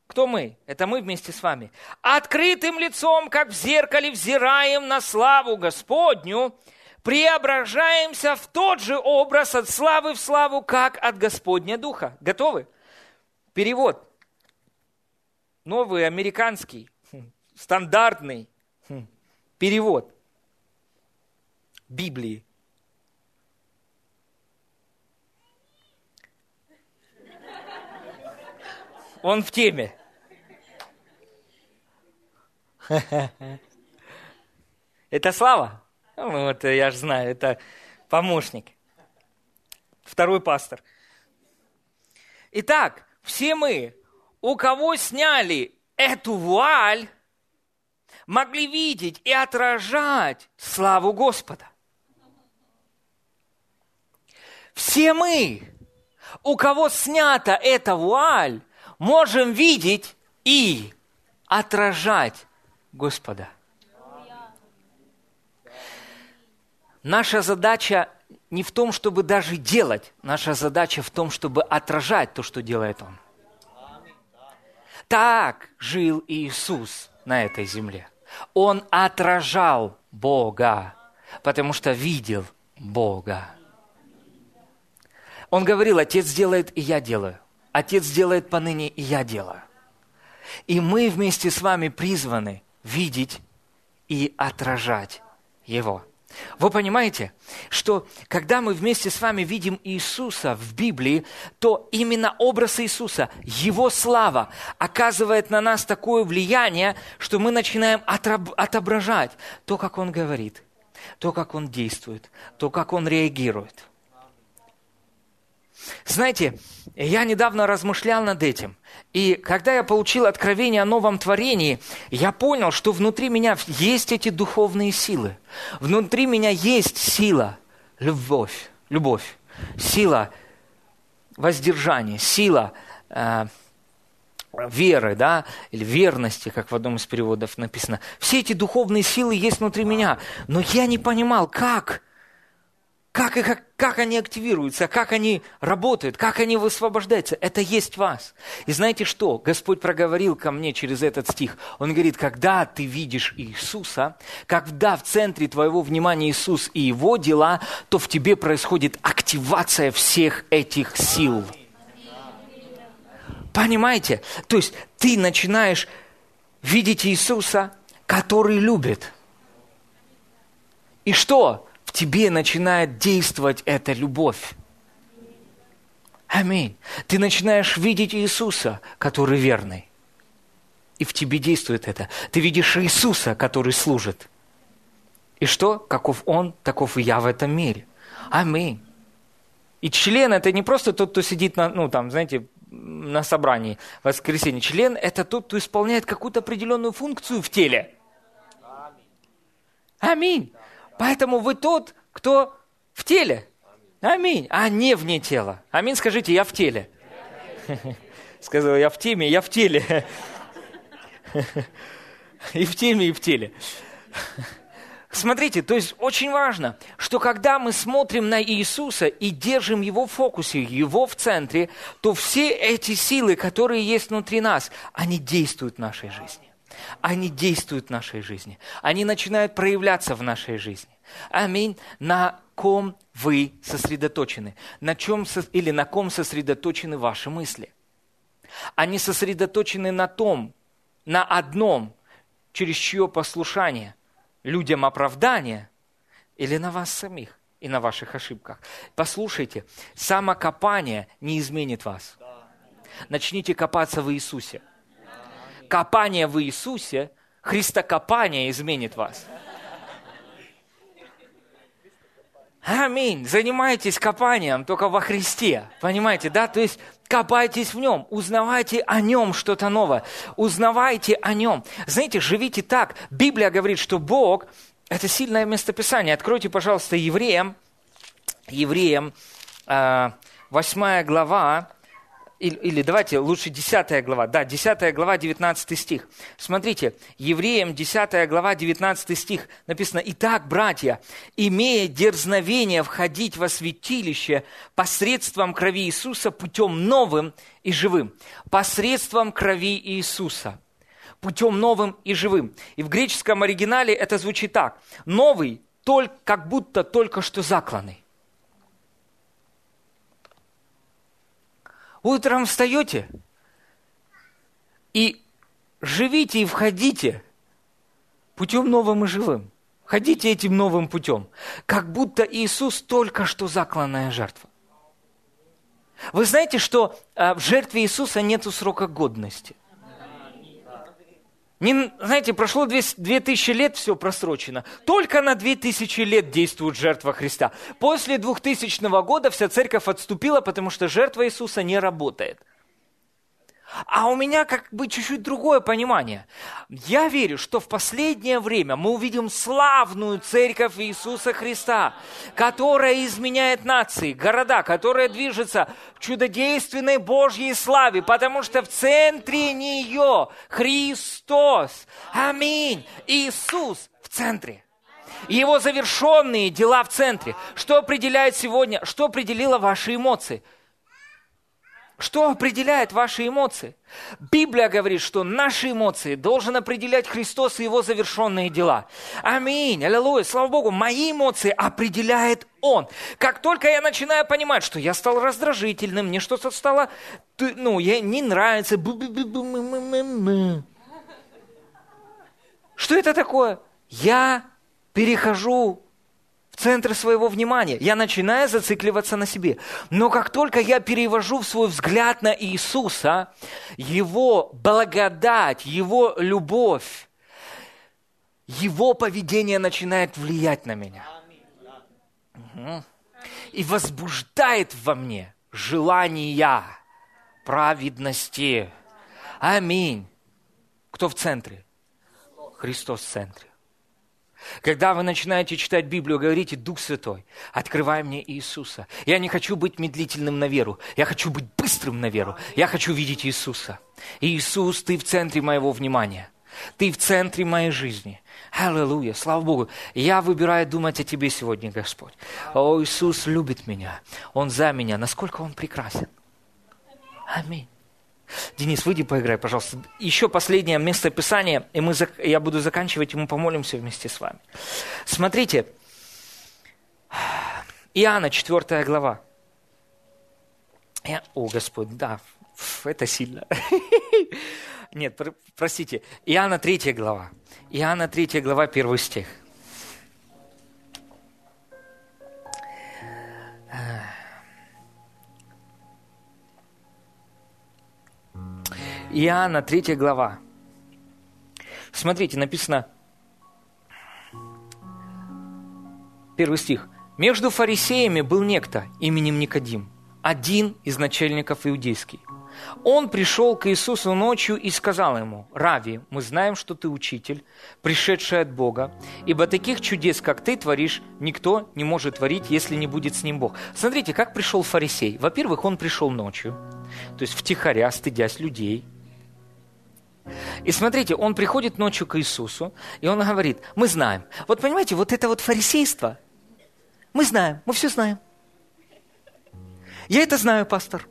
кто мы? Это мы вместе с вами. Открытым лицом, как в зеркале, взираем на славу Господню – преображаемся в тот же образ от славы в славу, как от Господня Духа. Готовы? Перевод. Новый американский, хм, стандартный хм, перевод Библии. Он в теме. [LAUGHS] Это слава. Ну, вот я же знаю, это помощник. Второй пастор. Итак, все мы, у кого сняли эту вуаль, могли видеть и отражать славу Господа. Все мы, у кого снята эта вуаль, можем видеть и отражать Господа. Наша задача не в том, чтобы даже делать, наша задача в том, чтобы отражать то, что делает Он. Так жил Иисус на этой земле. Он отражал Бога, потому что видел Бога. Он говорил, Отец делает, и я делаю. Отец делает поныне, и я делаю. И мы вместе с вами призваны видеть и отражать Его. Вы понимаете, что когда мы вместе с вами видим Иисуса в Библии, то именно образ Иисуса, Его слава оказывает на нас такое влияние, что мы начинаем отображать то, как Он говорит, то, как Он действует, то, как Он реагирует – знаете, я недавно размышлял над этим. И когда я получил откровение о новом творении, я понял, что внутри меня есть эти духовные силы. Внутри меня есть сила, любовь, любовь, сила воздержания, сила э, веры, да, или верности, как в одном из переводов написано. Все эти духовные силы есть внутри меня, но я не понимал, как как, как, как они активируются, как они работают, как они высвобождаются. Это есть вас. И знаете что? Господь проговорил ко мне через этот стих. Он говорит, когда ты видишь Иисуса, когда в центре твоего внимания Иисус и Его дела, то в тебе происходит активация всех этих сил. Понимаете? То есть ты начинаешь видеть Иисуса, который любит. И что? Тебе начинает действовать эта любовь. Аминь. Ты начинаешь видеть Иисуса, который верный. И в тебе действует это. Ты видишь Иисуса, который служит. И что? Каков Он, таков и я в этом мире. Аминь. И член это не просто тот, кто сидит на, ну, там, знаете, на собрании в воскресенье. Член это тот, кто исполняет какую-то определенную функцию в теле. Аминь. Поэтому вы тот, кто в теле. Аминь. А не вне тела. Аминь. Скажите, я в теле. [LAUGHS] Сказал, я в теме, я в теле. [LAUGHS] И в теме, и в теле. [LAUGHS] Смотрите, то есть очень важно, что когда мы смотрим на Иисуса и держим Его в фокусе, Его в центре, то все эти силы, которые есть внутри нас, они действуют в нашей жизни. Они действуют в нашей жизни. Они начинают проявляться в нашей жизни. Аминь. На ком вы сосредоточены? На чем или на ком сосредоточены ваши мысли? Они сосредоточены на том, на одном, через чье послушание – людям оправдание или на вас самих и на ваших ошибках. Послушайте, самокопание не изменит вас. Начните копаться в Иисусе. Копание в Иисусе, Христокопание изменит вас. Аминь. Занимайтесь копанием только во Христе. Понимаете, да? То есть копайтесь в нем, узнавайте о нем что-то новое, узнавайте о нем. Знаете, живите так. Библия говорит, что Бог – это сильное местописание. Откройте, пожалуйста, Евреям, Евреям, 8 а, глава, или, или давайте лучше 10 глава, да, 10 глава, 19 стих. Смотрите, Евреям 10 глава, 19 стих написано, «Итак, братья, имея дерзновение входить во святилище посредством крови Иисуса путем новым и живым». Посредством крови Иисуса путем новым и живым. И в греческом оригинале это звучит так. Новый, только, как будто только что закланный. Утром встаете и живите и входите путем новым и живым. Ходите этим новым путем, как будто Иисус только что закланная жертва. Вы знаете, что а, в жертве Иисуса нет срока годности. Не, знаете, прошло две, две тысячи лет, все просрочено. Только на две тысячи лет действует жертва Христа. После двухтысячного года вся церковь отступила, потому что жертва Иисуса не работает. А у меня как бы чуть-чуть другое понимание. Я верю, что в последнее время мы увидим славную церковь Иисуса Христа, которая изменяет нации, города, которая движется в чудодейственной Божьей славе, потому что в центре нее Христос. Аминь. Иисус в центре. Его завершенные дела в центре. Что определяет сегодня, что определило ваши эмоции – что определяет ваши эмоции? Библия говорит, что наши эмоции должен определять Христос и Его завершенные дела. Аминь, аллилуйя, слава Богу, мои эмоции определяет Он. Как только я начинаю понимать, что я стал раздражительным, мне что-то стало, ну, я, не нравится, что это такое? Я перехожу в центр своего внимания. Я начинаю зацикливаться на себе. Но как только я перевожу свой взгляд на Иисуса, Его благодать, Его любовь, Его поведение начинает влиять на меня. Угу. И возбуждает во мне желания праведности. Аминь. Кто в центре? Христос в центре. Когда вы начинаете читать Библию, говорите, Дух Святой, открывай мне Иисуса. Я не хочу быть медлительным на веру, я хочу быть быстрым на веру. Я хочу видеть Иисуса. Иисус, Ты в центре моего внимания. Ты в центре моей жизни. Аллилуйя, слава Богу. Я выбираю думать о Тебе сегодня, Господь. О, Иисус любит меня. Он за меня. Насколько Он прекрасен. Аминь. Денис, выйди поиграй, пожалуйста. Еще последнее место Писания, и мы, я буду заканчивать, и мы помолимся вместе с вами. Смотрите, Иоанна, 4 глава. Я, о, Господь, да, это сильно. [LAUGHS] Нет, простите, Иоанна 3 глава. Иоанна 3 глава, 1 стих. Иоанна 3 глава. Смотрите, написано, первый стих. «Между фарисеями был некто именем Никодим, один из начальников иудейских. Он пришел к Иисусу ночью и сказал ему, «Рави, мы знаем, что ты учитель, пришедший от Бога, ибо таких чудес, как ты творишь, никто не может творить, если не будет с ним Бог». Смотрите, как пришел фарисей. Во-первых, он пришел ночью, то есть втихаря, стыдясь людей. И смотрите, он приходит ночью к Иисусу, и он говорит, мы знаем. Вот понимаете, вот это вот фарисейство, мы знаем, мы все знаем. Я это знаю, пастор.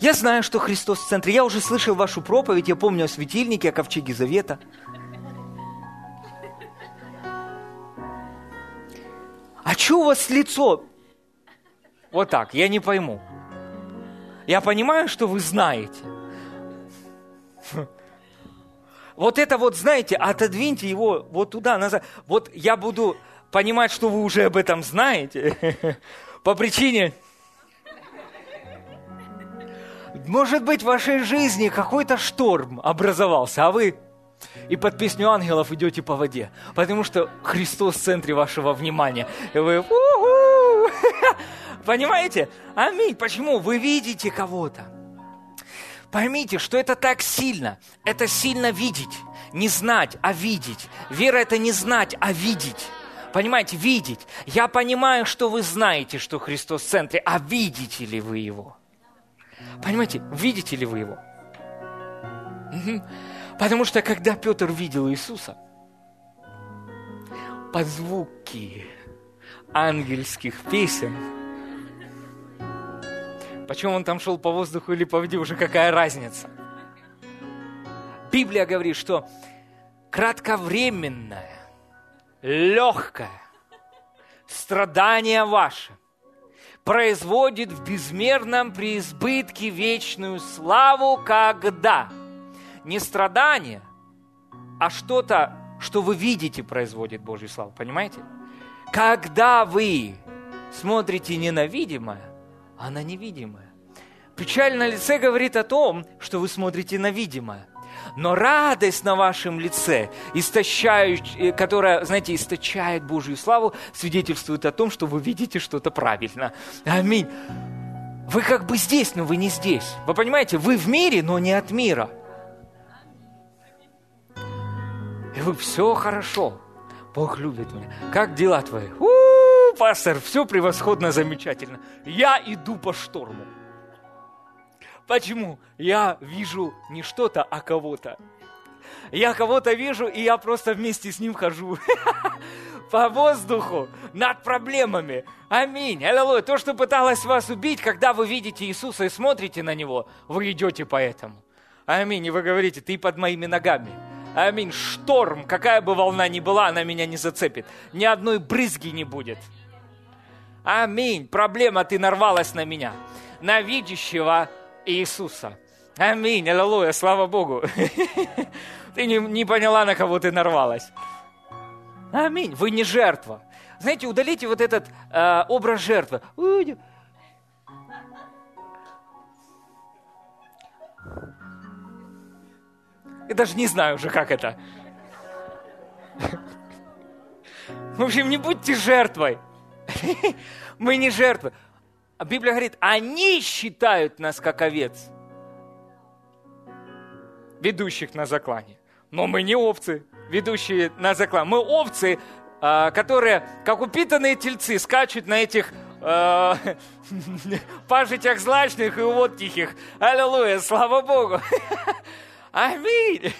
Я знаю, что Христос в центре. Я уже слышал вашу проповедь, я помню о светильнике, о ковчеге завета. А что у вас лицо? Вот так, я не пойму. Я понимаю, что вы знаете. Вот это вот, знаете, отодвиньте его вот туда, назад. Вот я буду понимать, что вы уже об этом знаете. [LAUGHS] По причине может быть, в вашей жизни какой-то шторм образовался, а вы и под песню ангелов идете по воде, потому что Христос в центре вашего внимания. И вы [LAUGHS] Понимаете? Аминь. Почему? Вы видите кого-то. Поймите, что это так сильно. Это сильно видеть. Не знать, а видеть. Вера – это не знать, а видеть. Понимаете, видеть. Я понимаю, что вы знаете, что Христос в центре, а видите ли вы Его? Понимаете, видите ли вы его? Потому что когда Петр видел Иисуса, под звуки ангельских песен, почему он там шел по воздуху или по воде, уже какая разница? Библия говорит, что кратковременное, легкое страдание ваше производит в безмерном преизбытке вечную славу, когда не страдание, а что-то, что вы видите, производит Божью славу. Понимаете? Когда вы смотрите не на видимое, а на невидимое. Печаль на лице говорит о том, что вы смотрите на видимое но радость на вашем лице, истощающая, которая, знаете, источает Божью славу, свидетельствует о том, что вы видите что-то правильно. Аминь. Вы как бы здесь, но вы не здесь. Вы понимаете, вы в мире, но не от мира. И вы все хорошо. Бог любит меня. Как дела твои? У-у-у, пастор, все превосходно, замечательно. Я иду по шторму. Почему? Я вижу не что-то, а кого-то. Я кого-то вижу, и я просто вместе с ним хожу. [LAUGHS] По воздуху, над проблемами. Аминь. Аллилуйя. То, что пыталось вас убить, когда вы видите Иисуса и смотрите на Него, вы идете по этому. Аминь. И вы говорите, ты под моими ногами. Аминь. Шторм, какая бы волна ни была, она меня не зацепит. Ни одной брызги не будет. Аминь. Проблема, ты нарвалась на меня. На видящего Иисуса. Аминь, аллилуйя, слава Богу. [LAUGHS] Ты не, не поняла, на кого ты нарвалась. Аминь, вы не жертва. Знаете, удалите вот этот э, образ жертвы. Я даже не знаю уже, как это. [LAUGHS] В общем, не будьте жертвой. [LAUGHS] Мы не жертвы. А Библия говорит, они считают нас как овец, ведущих на заклание. Но мы не овцы, ведущие на заклание. Мы овцы, а, которые, как упитанные тельцы, скачут на этих э, [LAUGHS] пажитях злачных и вот тихих. Аллилуйя, слава Богу. [LAUGHS] Аминь.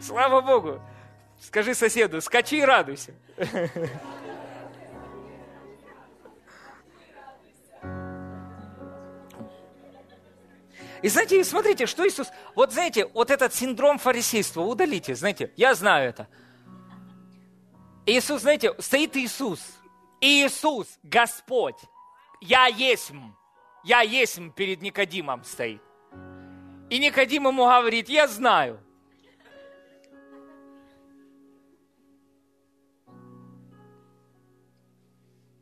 Слава Богу. Скажи соседу, скачи и радуйся. И знаете, смотрите, что Иисус... Вот знаете, вот этот синдром фарисейства удалите, знаете, я знаю это. Иисус, знаете, стоит Иисус. Иисус, Господь, я есть. Я есть перед Никодимом стоит. И Никодим ему говорит, я знаю.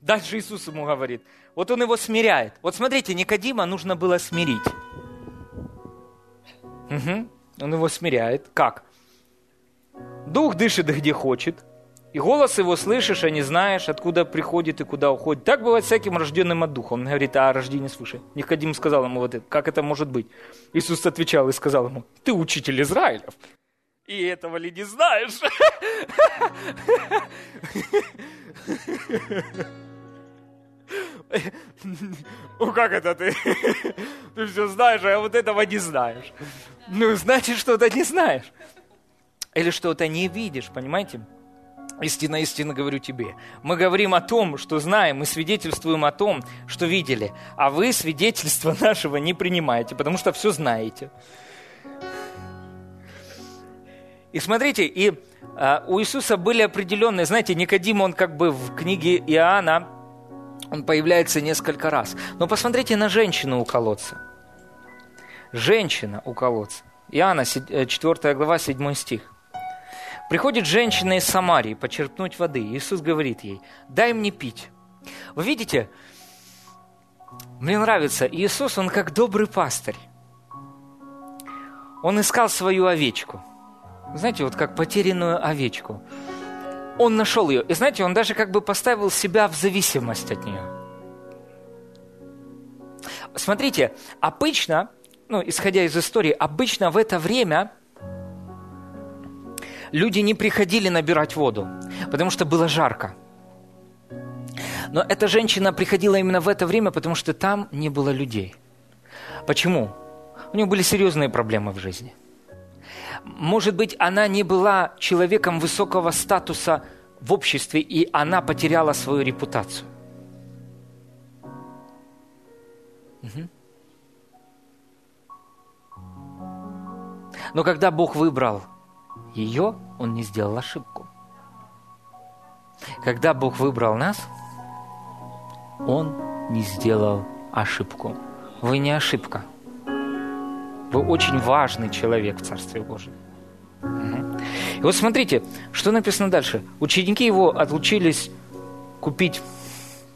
Дальше Иисус ему говорит, вот он его смиряет. Вот смотрите, Никодима нужно было смирить. Угу. Он его смиряет. Как? Дух дышит где хочет, и голос его слышишь, а не знаешь, откуда приходит и куда уходит. Так бывает всяким рожденным от духа. Он говорит о рождении свыше. Никодим сказал ему вот это, как это может быть? Иисус отвечал и сказал ему, ты учитель Израилев, и этого ли не знаешь? [LAUGHS] [LAUGHS] Ну как это ты? [LAUGHS] Ты все знаешь, а вот этого не знаешь. Ну, значит, что-то не знаешь. Или что-то не видишь, понимаете? Истинно, истинно говорю тебе. Мы говорим о том, что знаем, мы свидетельствуем о том, что видели, а вы свидетельства [LAUGHS] нашего не принимаете, потому что все знаете. И смотрите, и э, у Иисуса были определенные, знаете, Никодим, он как бы в книге Иоанна, он появляется несколько раз. Но посмотрите на женщину у колодца. Женщина у колодца. Иоанна, 4 э, глава, 7 стих. Приходит женщина из Самарии почерпнуть воды. Иисус говорит ей, дай мне пить. Вы видите, мне нравится, Иисус, Он как добрый пастырь. Он искал свою овечку. Знаете, вот как потерянную овечку. Он нашел ее. И знаете, он даже как бы поставил себя в зависимость от нее. Смотрите, обычно, ну, исходя из истории, обычно в это время люди не приходили набирать воду, потому что было жарко. Но эта женщина приходила именно в это время, потому что там не было людей. Почему? У нее были серьезные проблемы в жизни. Может быть, она не была человеком высокого статуса в обществе, и она потеряла свою репутацию. Угу. Но когда Бог выбрал ее, он не сделал ошибку. Когда Бог выбрал нас, он не сделал ошибку. Вы не ошибка. Вы очень важный человек в Царстве Божьем. И вот смотрите, что написано дальше. Ученики его отлучились купить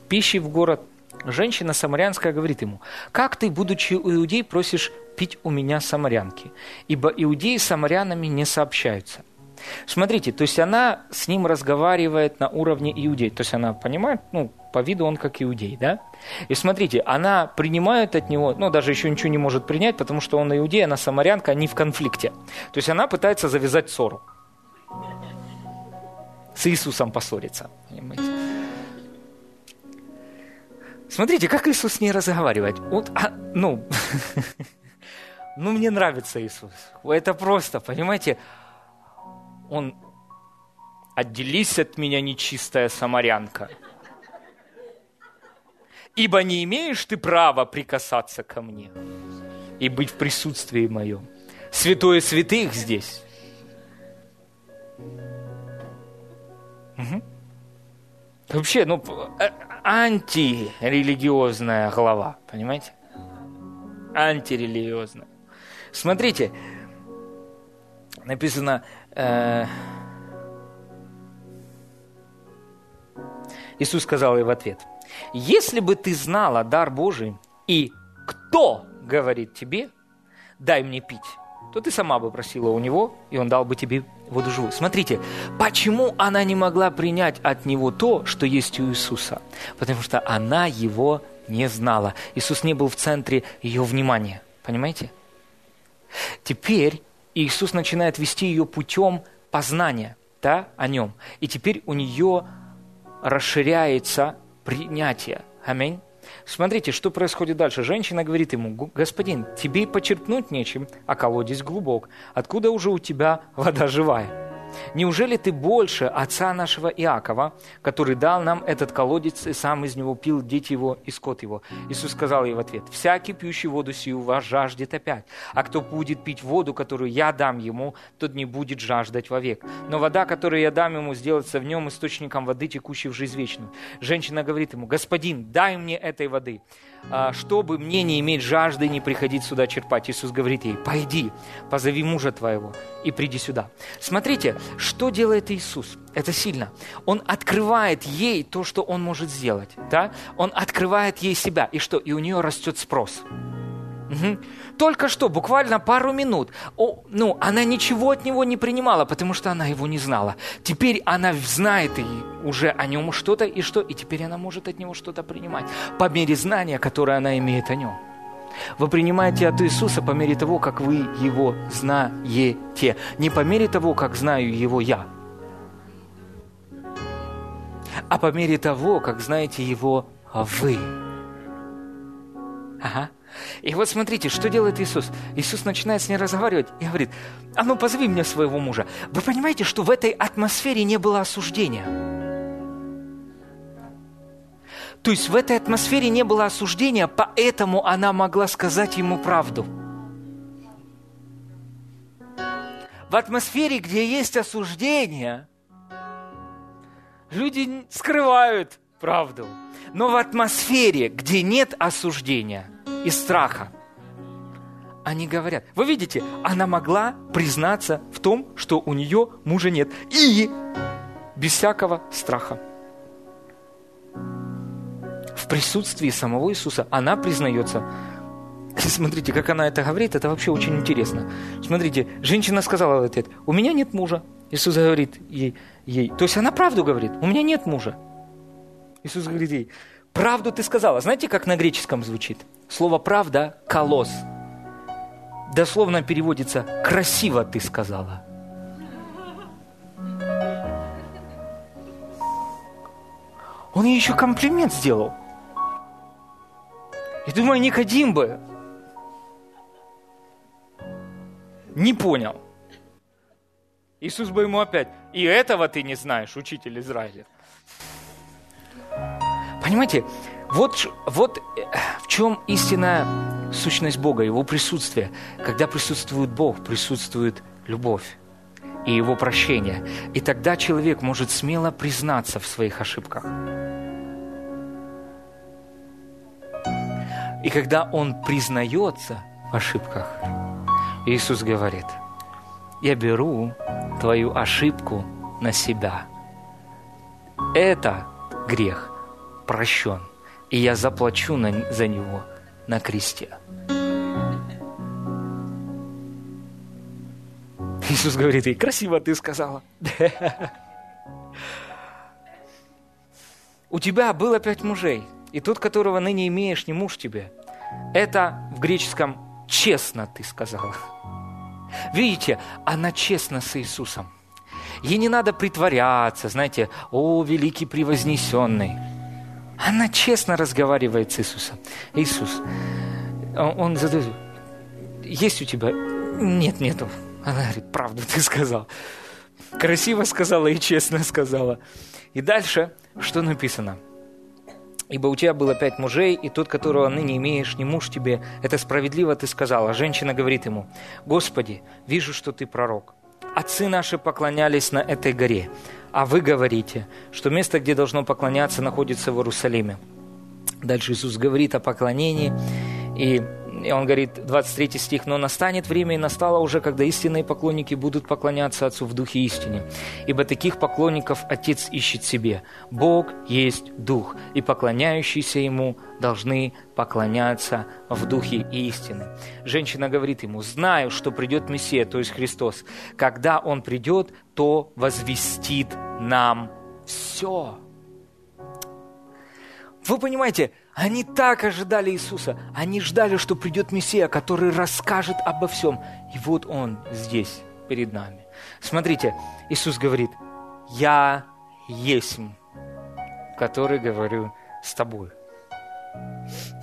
пищи в город. Женщина самарянская говорит ему, «Как ты, будучи иудей, просишь пить у меня самарянки, ибо иудеи с самарянами не сообщаются. Смотрите, то есть она с ним разговаривает на уровне иудей, то есть она понимает, ну, по виду он как иудей, да? И смотрите, она принимает от него, ну, даже еще ничего не может принять, потому что он иудей, она самарянка, они в конфликте. То есть она пытается завязать ссору. С Иисусом поссориться, понимаете? Смотрите, как Иисус с ней разговаривает. Вот, а, ну, [LAUGHS] ну, мне нравится Иисус. Это просто, понимаете, Он «Отделись от меня, нечистая самарянка, ибо не имеешь ты права прикасаться ко мне и быть в присутствии моем. Святое святых здесь». Угу. Вообще, ну, э, антирелигиозная глава, понимаете? Антирелигиозная. Смотрите, написано, Иисус сказал ей в ответ, если бы ты знала дар Божий и кто говорит тебе, дай мне пить, то ты сама бы просила у него, и он дал бы тебе воду живую. Смотрите, почему она не могла принять от него то, что есть у Иисуса? Потому что она его не знала. Иисус не был в центре ее внимания. Понимаете? Теперь Иисус начинает вести ее путем познания да, о нем. И теперь у нее расширяется принятие. Аминь. Смотрите, что происходит дальше. Женщина говорит ему, господин, тебе и почерпнуть нечем, а колодец глубок. Откуда уже у тебя вода живая? Неужели ты больше отца нашего Иакова, который дал нам этот колодец и сам из него пил дети его и скот его? Иисус сказал ей в ответ, всякий пьющий воду сию вас жаждет опять, а кто будет пить воду, которую я дам ему, тот не будет жаждать вовек. Но вода, которую я дам ему, сделается в нем источником воды, текущей в жизнь вечную. Женщина говорит ему, господин, дай мне этой воды, чтобы мне не иметь жажды, не приходить сюда черпать. Иисус говорит ей, пойди, позови мужа твоего и приди сюда. Смотрите, что делает Иисус. Это сильно. Он открывает ей то, что он может сделать. Да? Он открывает ей себя. И что? И у нее растет спрос. Угу. Только что, буквально пару минут, о, ну, она ничего от него не принимала, потому что она его не знала. Теперь она знает и уже о нем что-то, и что, и теперь она может от него что-то принимать по мере знания, которое она имеет о нем. Вы принимаете от Иисуса по мере того, как вы Его знаете, не по мере того, как знаю Его я, а по мере того, как знаете Его вы. Ага. И вот смотрите, что делает Иисус. Иисус начинает с ней разговаривать и говорит, а ну позови мне своего мужа. Вы понимаете, что в этой атмосфере не было осуждения? То есть в этой атмосфере не было осуждения, поэтому она могла сказать ему правду. В атмосфере, где есть осуждение, люди скрывают правду. Но в атмосфере, где нет осуждения – и страха. Они говорят, вы видите, она могла признаться в том, что у нее мужа нет. И без всякого страха. В присутствии самого Иисуса она признается. [LAUGHS] Смотрите, как она это говорит, это вообще очень интересно. Смотрите, женщина сказала в ответ, у меня нет мужа. Иисус говорит ей, ей, то есть она правду говорит, у меня нет мужа. Иисус говорит ей, правду ты сказала. Знаете, как на греческом звучит? Слово «правда» – «колос». Дословно переводится «красиво ты сказала». Он ей еще комплимент сделал. И думаю, Никодим бы не понял. Иисус бы ему опять, и этого ты не знаешь, учитель Израиля. Понимаете, вот, вот э, в чем истинная сущность Бога, Его присутствие. Когда присутствует Бог, присутствует любовь и Его прощение. И тогда человек может смело признаться в своих ошибках. И когда он признается в ошибках, Иисус говорит, я беру твою ошибку на себя. Это грех прощен и я заплачу на, за него на кресте. Иисус говорит ей, красиво ты сказала. У тебя было пять мужей, и тот, которого ныне имеешь, не муж тебе. Это в греческом «честно» ты сказала. Видите, она честна с Иисусом. Ей не надо притворяться, знаете, «О, великий превознесенный». Она честно разговаривает с Иисусом. Иисус, он задает, есть у тебя? Нет, нету. Она говорит, правду ты сказал. Красиво сказала и честно сказала. И дальше, что написано? Ибо у тебя было пять мужей, и тот, которого ныне имеешь, не муж тебе. Это справедливо ты сказала. Женщина говорит ему, Господи, вижу, что ты пророк. Отцы наши поклонялись на этой горе а вы говорите, что место, где должно поклоняться, находится в Иерусалиме. Дальше Иисус говорит о поклонении, и, и он говорит, 23 стих, «Но настанет время, и настало уже, когда истинные поклонники будут поклоняться Отцу в Духе истине. Ибо таких поклонников Отец ищет себе. Бог есть Дух, и поклоняющиеся Ему должны поклоняться в Духе истины». Женщина говорит ему, «Знаю, что придет Мессия, то есть Христос. Когда Он придет, то возвестит нам все. Вы понимаете, они так ожидали Иисуса. Они ждали, что придет Мессия, который расскажет обо всем. И вот Он здесь, перед нами. Смотрите, Иисус говорит, «Я есть, который говорю с тобой».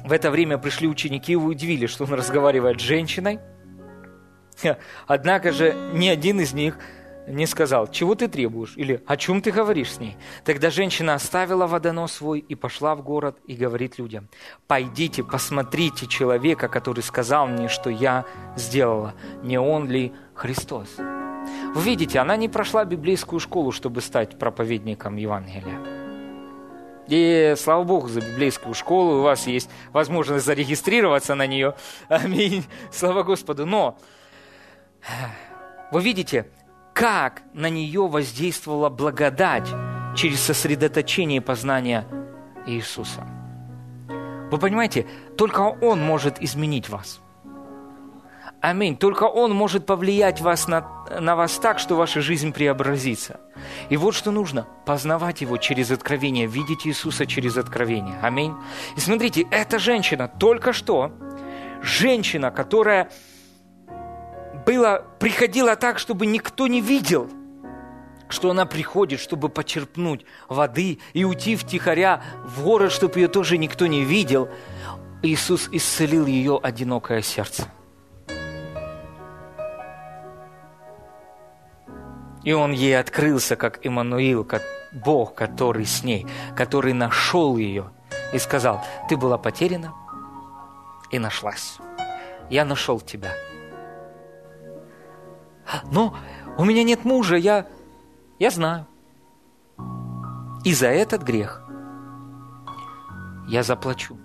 В это время пришли ученики и удивили, что он разговаривает с женщиной. Однако же ни один из них не сказал, чего ты требуешь, или о чем ты говоришь с ней. Тогда женщина оставила водонос свой и пошла в город и говорит людям, пойдите, посмотрите человека, который сказал мне, что я сделала, не он ли Христос. Вы видите, она не прошла библейскую школу, чтобы стать проповедником Евангелия. И слава Богу за библейскую школу, у вас есть возможность зарегистрироваться на нее. Аминь. Слава Господу. Но вы видите, как на нее воздействовала благодать через сосредоточение познания Иисуса. Вы понимаете, только Он может изменить вас. Аминь. Только Он может повлиять вас на, на вас так, что ваша жизнь преобразится. И вот что нужно. Познавать Его через откровение, видеть Иисуса через откровение. Аминь. И смотрите, эта женщина только что, женщина, которая была, приходила так, чтобы никто не видел, что она приходит, чтобы почерпнуть воды и уйти втихаря в город, чтобы ее тоже никто не видел. Иисус исцелил ее одинокое сердце. И он ей открылся, как Иммануил, как Бог, который с ней, который нашел ее и сказал, ты была потеряна и нашлась. Я нашел тебя. Но у меня нет мужа, я, я знаю. И за этот грех я заплачу.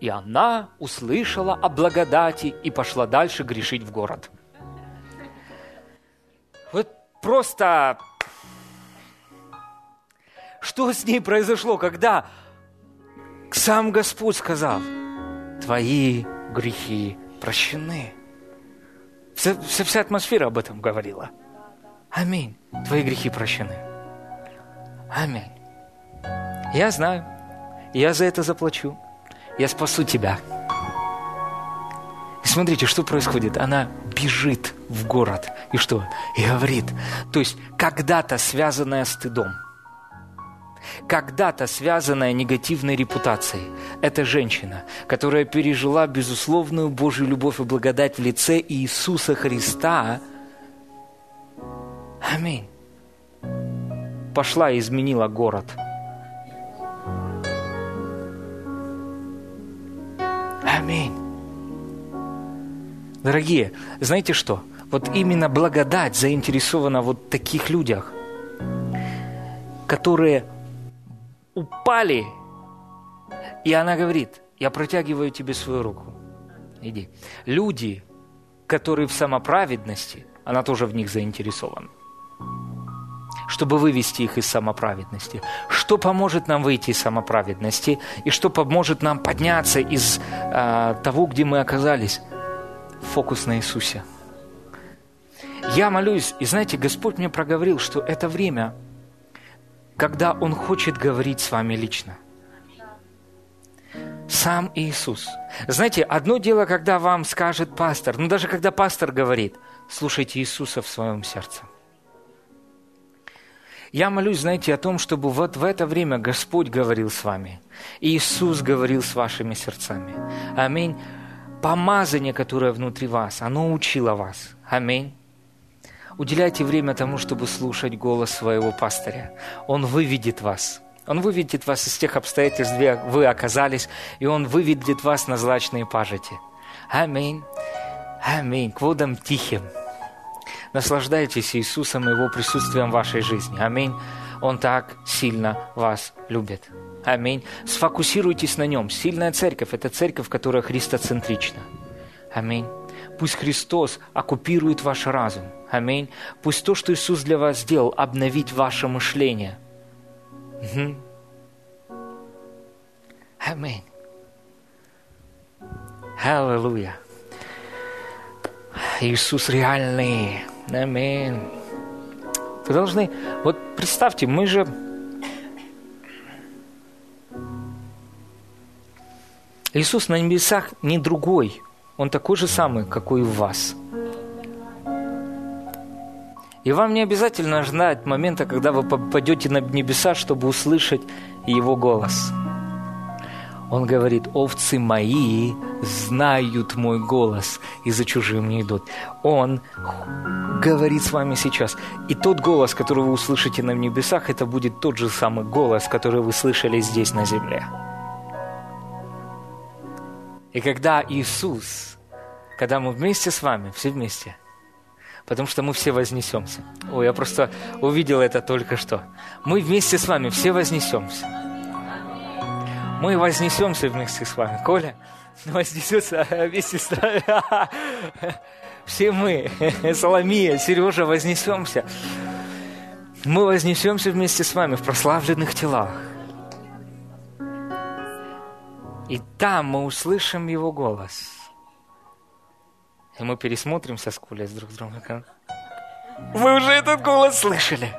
И она услышала о благодати и пошла дальше грешить в город. Вот просто... Что с ней произошло, когда сам Господь сказал, твои грехи прощены. Вся, вся, вся атмосфера об этом говорила. Аминь. Твои грехи прощены. Аминь. Я знаю. Я за это заплачу. Я спасу тебя. И смотрите, что происходит. Она бежит в город. И что? И говорит. То есть, когда-то связанная стыдом – когда-то связанная негативной репутацией. Это женщина, которая пережила безусловную Божью любовь и благодать в лице Иисуса Христа. Аминь. Пошла и изменила город. Аминь. Дорогие, знаете что? Вот именно благодать заинтересована вот в таких людях, которые упали. И она говорит, я протягиваю тебе свою руку. Иди. Люди, которые в самоправедности, она тоже в них заинтересована. Чтобы вывести их из самоправедности. Что поможет нам выйти из самоправедности и что поможет нам подняться из э, того, где мы оказались? Фокус на Иисусе. Я молюсь, и знаете, Господь мне проговорил, что это время – когда Он хочет говорить с вами лично. Сам Иисус. Знаете, одно дело, когда вам скажет пастор, ну даже когда пастор говорит, слушайте Иисуса в своем сердце. Я молюсь, знаете, о том, чтобы вот в это время Господь говорил с вами. Иисус говорил с вашими сердцами. Аминь. Помазание, которое внутри вас, оно учило вас. Аминь. Уделяйте время тому, чтобы слушать голос своего пастыря. Он выведет вас. Он выведет вас из тех обстоятельств, где вы оказались, и Он выведет вас на злачные пажити. Аминь. Аминь. К водам тихим. Наслаждайтесь Иисусом и Его присутствием в вашей жизни. Аминь. Он так сильно вас любит. Аминь. Сфокусируйтесь на Нем. Сильная церковь – это церковь, которая христоцентрична. Аминь. Пусть Христос оккупирует ваш разум. Аминь. Пусть то, что Иисус для вас сделал, обновить ваше мышление. Угу. Аминь. Аллилуйя. Иисус реальный. Аминь. Вы должны... Вот представьте, мы же... Иисус на небесах не другой. Он такой же самый, какой и в вас. И вам не обязательно ждать момента, когда вы попадете на небеса, чтобы услышать Его голос. Он говорит, овцы мои знают мой голос и за чужим не идут. Он говорит с вами сейчас. И тот голос, который вы услышите на небесах, это будет тот же самый голос, который вы слышали здесь на земле. И когда Иисус, когда мы вместе с вами, все вместе, потому что мы все вознесемся. Ой, я просто увидел это только что. Мы вместе с вами все вознесемся. Мы вознесемся вместе с вами. Коля [LAUGHS] вознесется вместе с нами. [LAUGHS] Все мы, [LAUGHS] Соломия, Сережа, вознесемся. Мы вознесемся вместе с вами в прославленных телах. И там мы услышим Его голос. И мы пересмотримся с Колей с друг с другом. Вы уже этот голос слышали?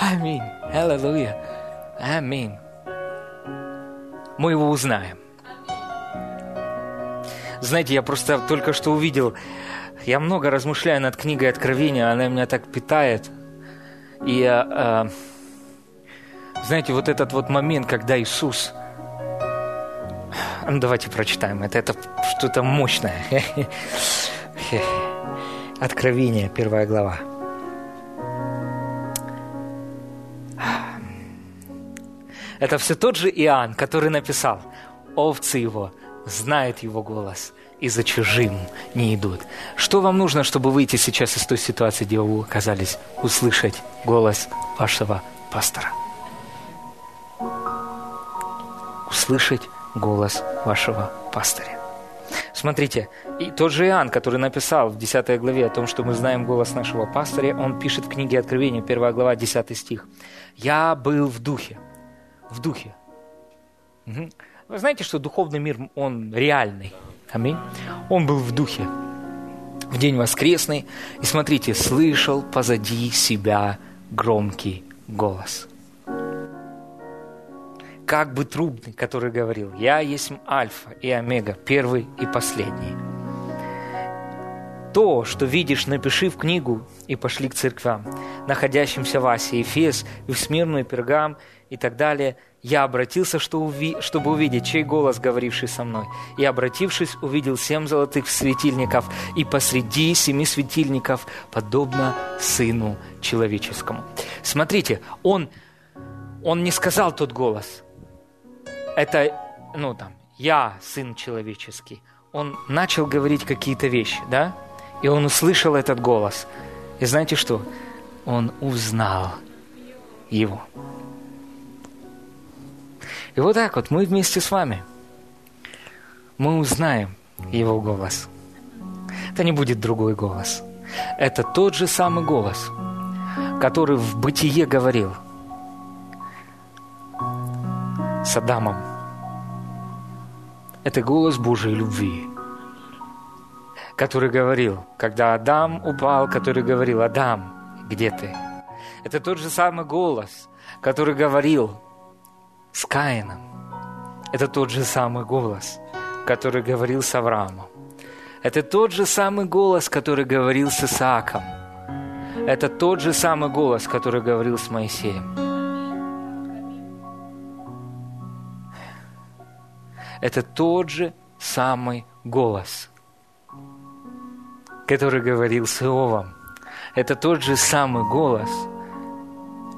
Аминь. Аллилуйя. Аминь. Мы его узнаем. Знаете, я просто только что увидел, я много размышляю над книгой Откровения, она меня так питает. И, э, знаете, вот этот вот момент, когда Иисус... Ну, давайте прочитаем это, это что-то мощное. [LAUGHS] Откровение, первая глава. Это все тот же Иоанн, который написал, овцы его знают его голос, и за чужим не идут. Что вам нужно, чтобы выйти сейчас из той ситуации, где вы оказались, услышать голос вашего пастора? Услышать голос вашего пастыря. Смотрите, и тот же Иоанн, который написал в 10 главе о том, что мы знаем голос нашего пастыря, он пишет в книге Откровения, 1 глава, 10 стих. «Я был в духе, в духе. Угу. Вы знаете, что духовный мир, он реальный. Аминь. Он был в духе в день воскресный. И смотрите, слышал позади себя громкий голос. Как бы трубный, который говорил, «Я есть Альфа и Омега, первый и последний». То, что видишь, напиши в книгу и пошли к церквям, находящимся в Асии, Эфес, и в Смирну, и Пергам, и так далее, я обратился, чтобы увидеть, чей голос, говоривший со мной. И, обратившись, увидел семь золотых светильников, и посреди семи светильников, подобно Сыну Человеческому. Смотрите, он, он не сказал тот голос. Это, ну там, я Сын Человеческий. Он начал говорить какие-то вещи, да? И он услышал этот голос. И знаете что? Он узнал его. И вот так вот мы вместе с вами, мы узнаем Его голос. Это не будет другой голос. Это тот же самый голос, который в бытие говорил с Адамом. Это голос Божьей любви, который говорил, когда Адам упал, который говорил, Адам, где ты? Это тот же самый голос, который говорил с Каином. Это тот же самый голос, который говорил с Авраамом. Это тот же самый голос, который говорил с Исааком. Это тот же самый голос, который говорил с Моисеем. Это тот же самый голос, который говорил с Иовом. Это тот же самый голос –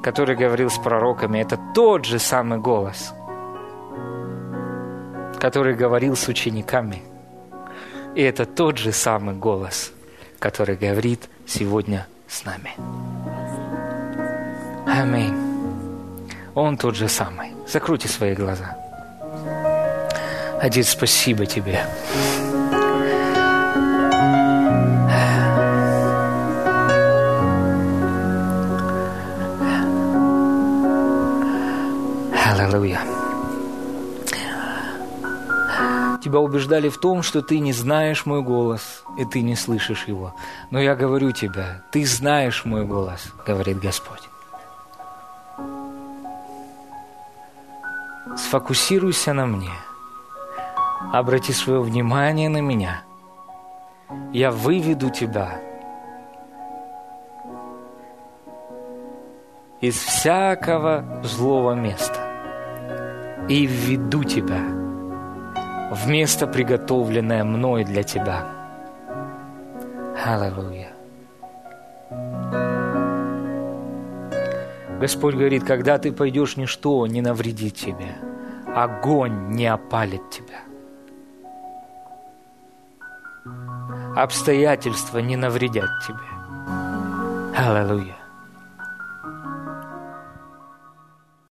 который говорил с пророками, это тот же самый голос, который говорил с учениками. И это тот же самый голос, который говорит сегодня с нами. Аминь. Он тот же самый. Закройте свои глаза. Отец, спасибо тебе. Аллилуйя. Тебя убеждали в том, что ты не знаешь мой голос, и ты не слышишь его. Но я говорю тебе, ты знаешь мой голос, говорит Господь. Сфокусируйся на мне. Обрати свое внимание на меня. Я выведу тебя из всякого злого места и введу тебя в место, приготовленное мной для тебя. Аллилуйя. Господь говорит, когда ты пойдешь, ничто не навредит тебе. Огонь не опалит тебя. Обстоятельства не навредят тебе. Аллилуйя.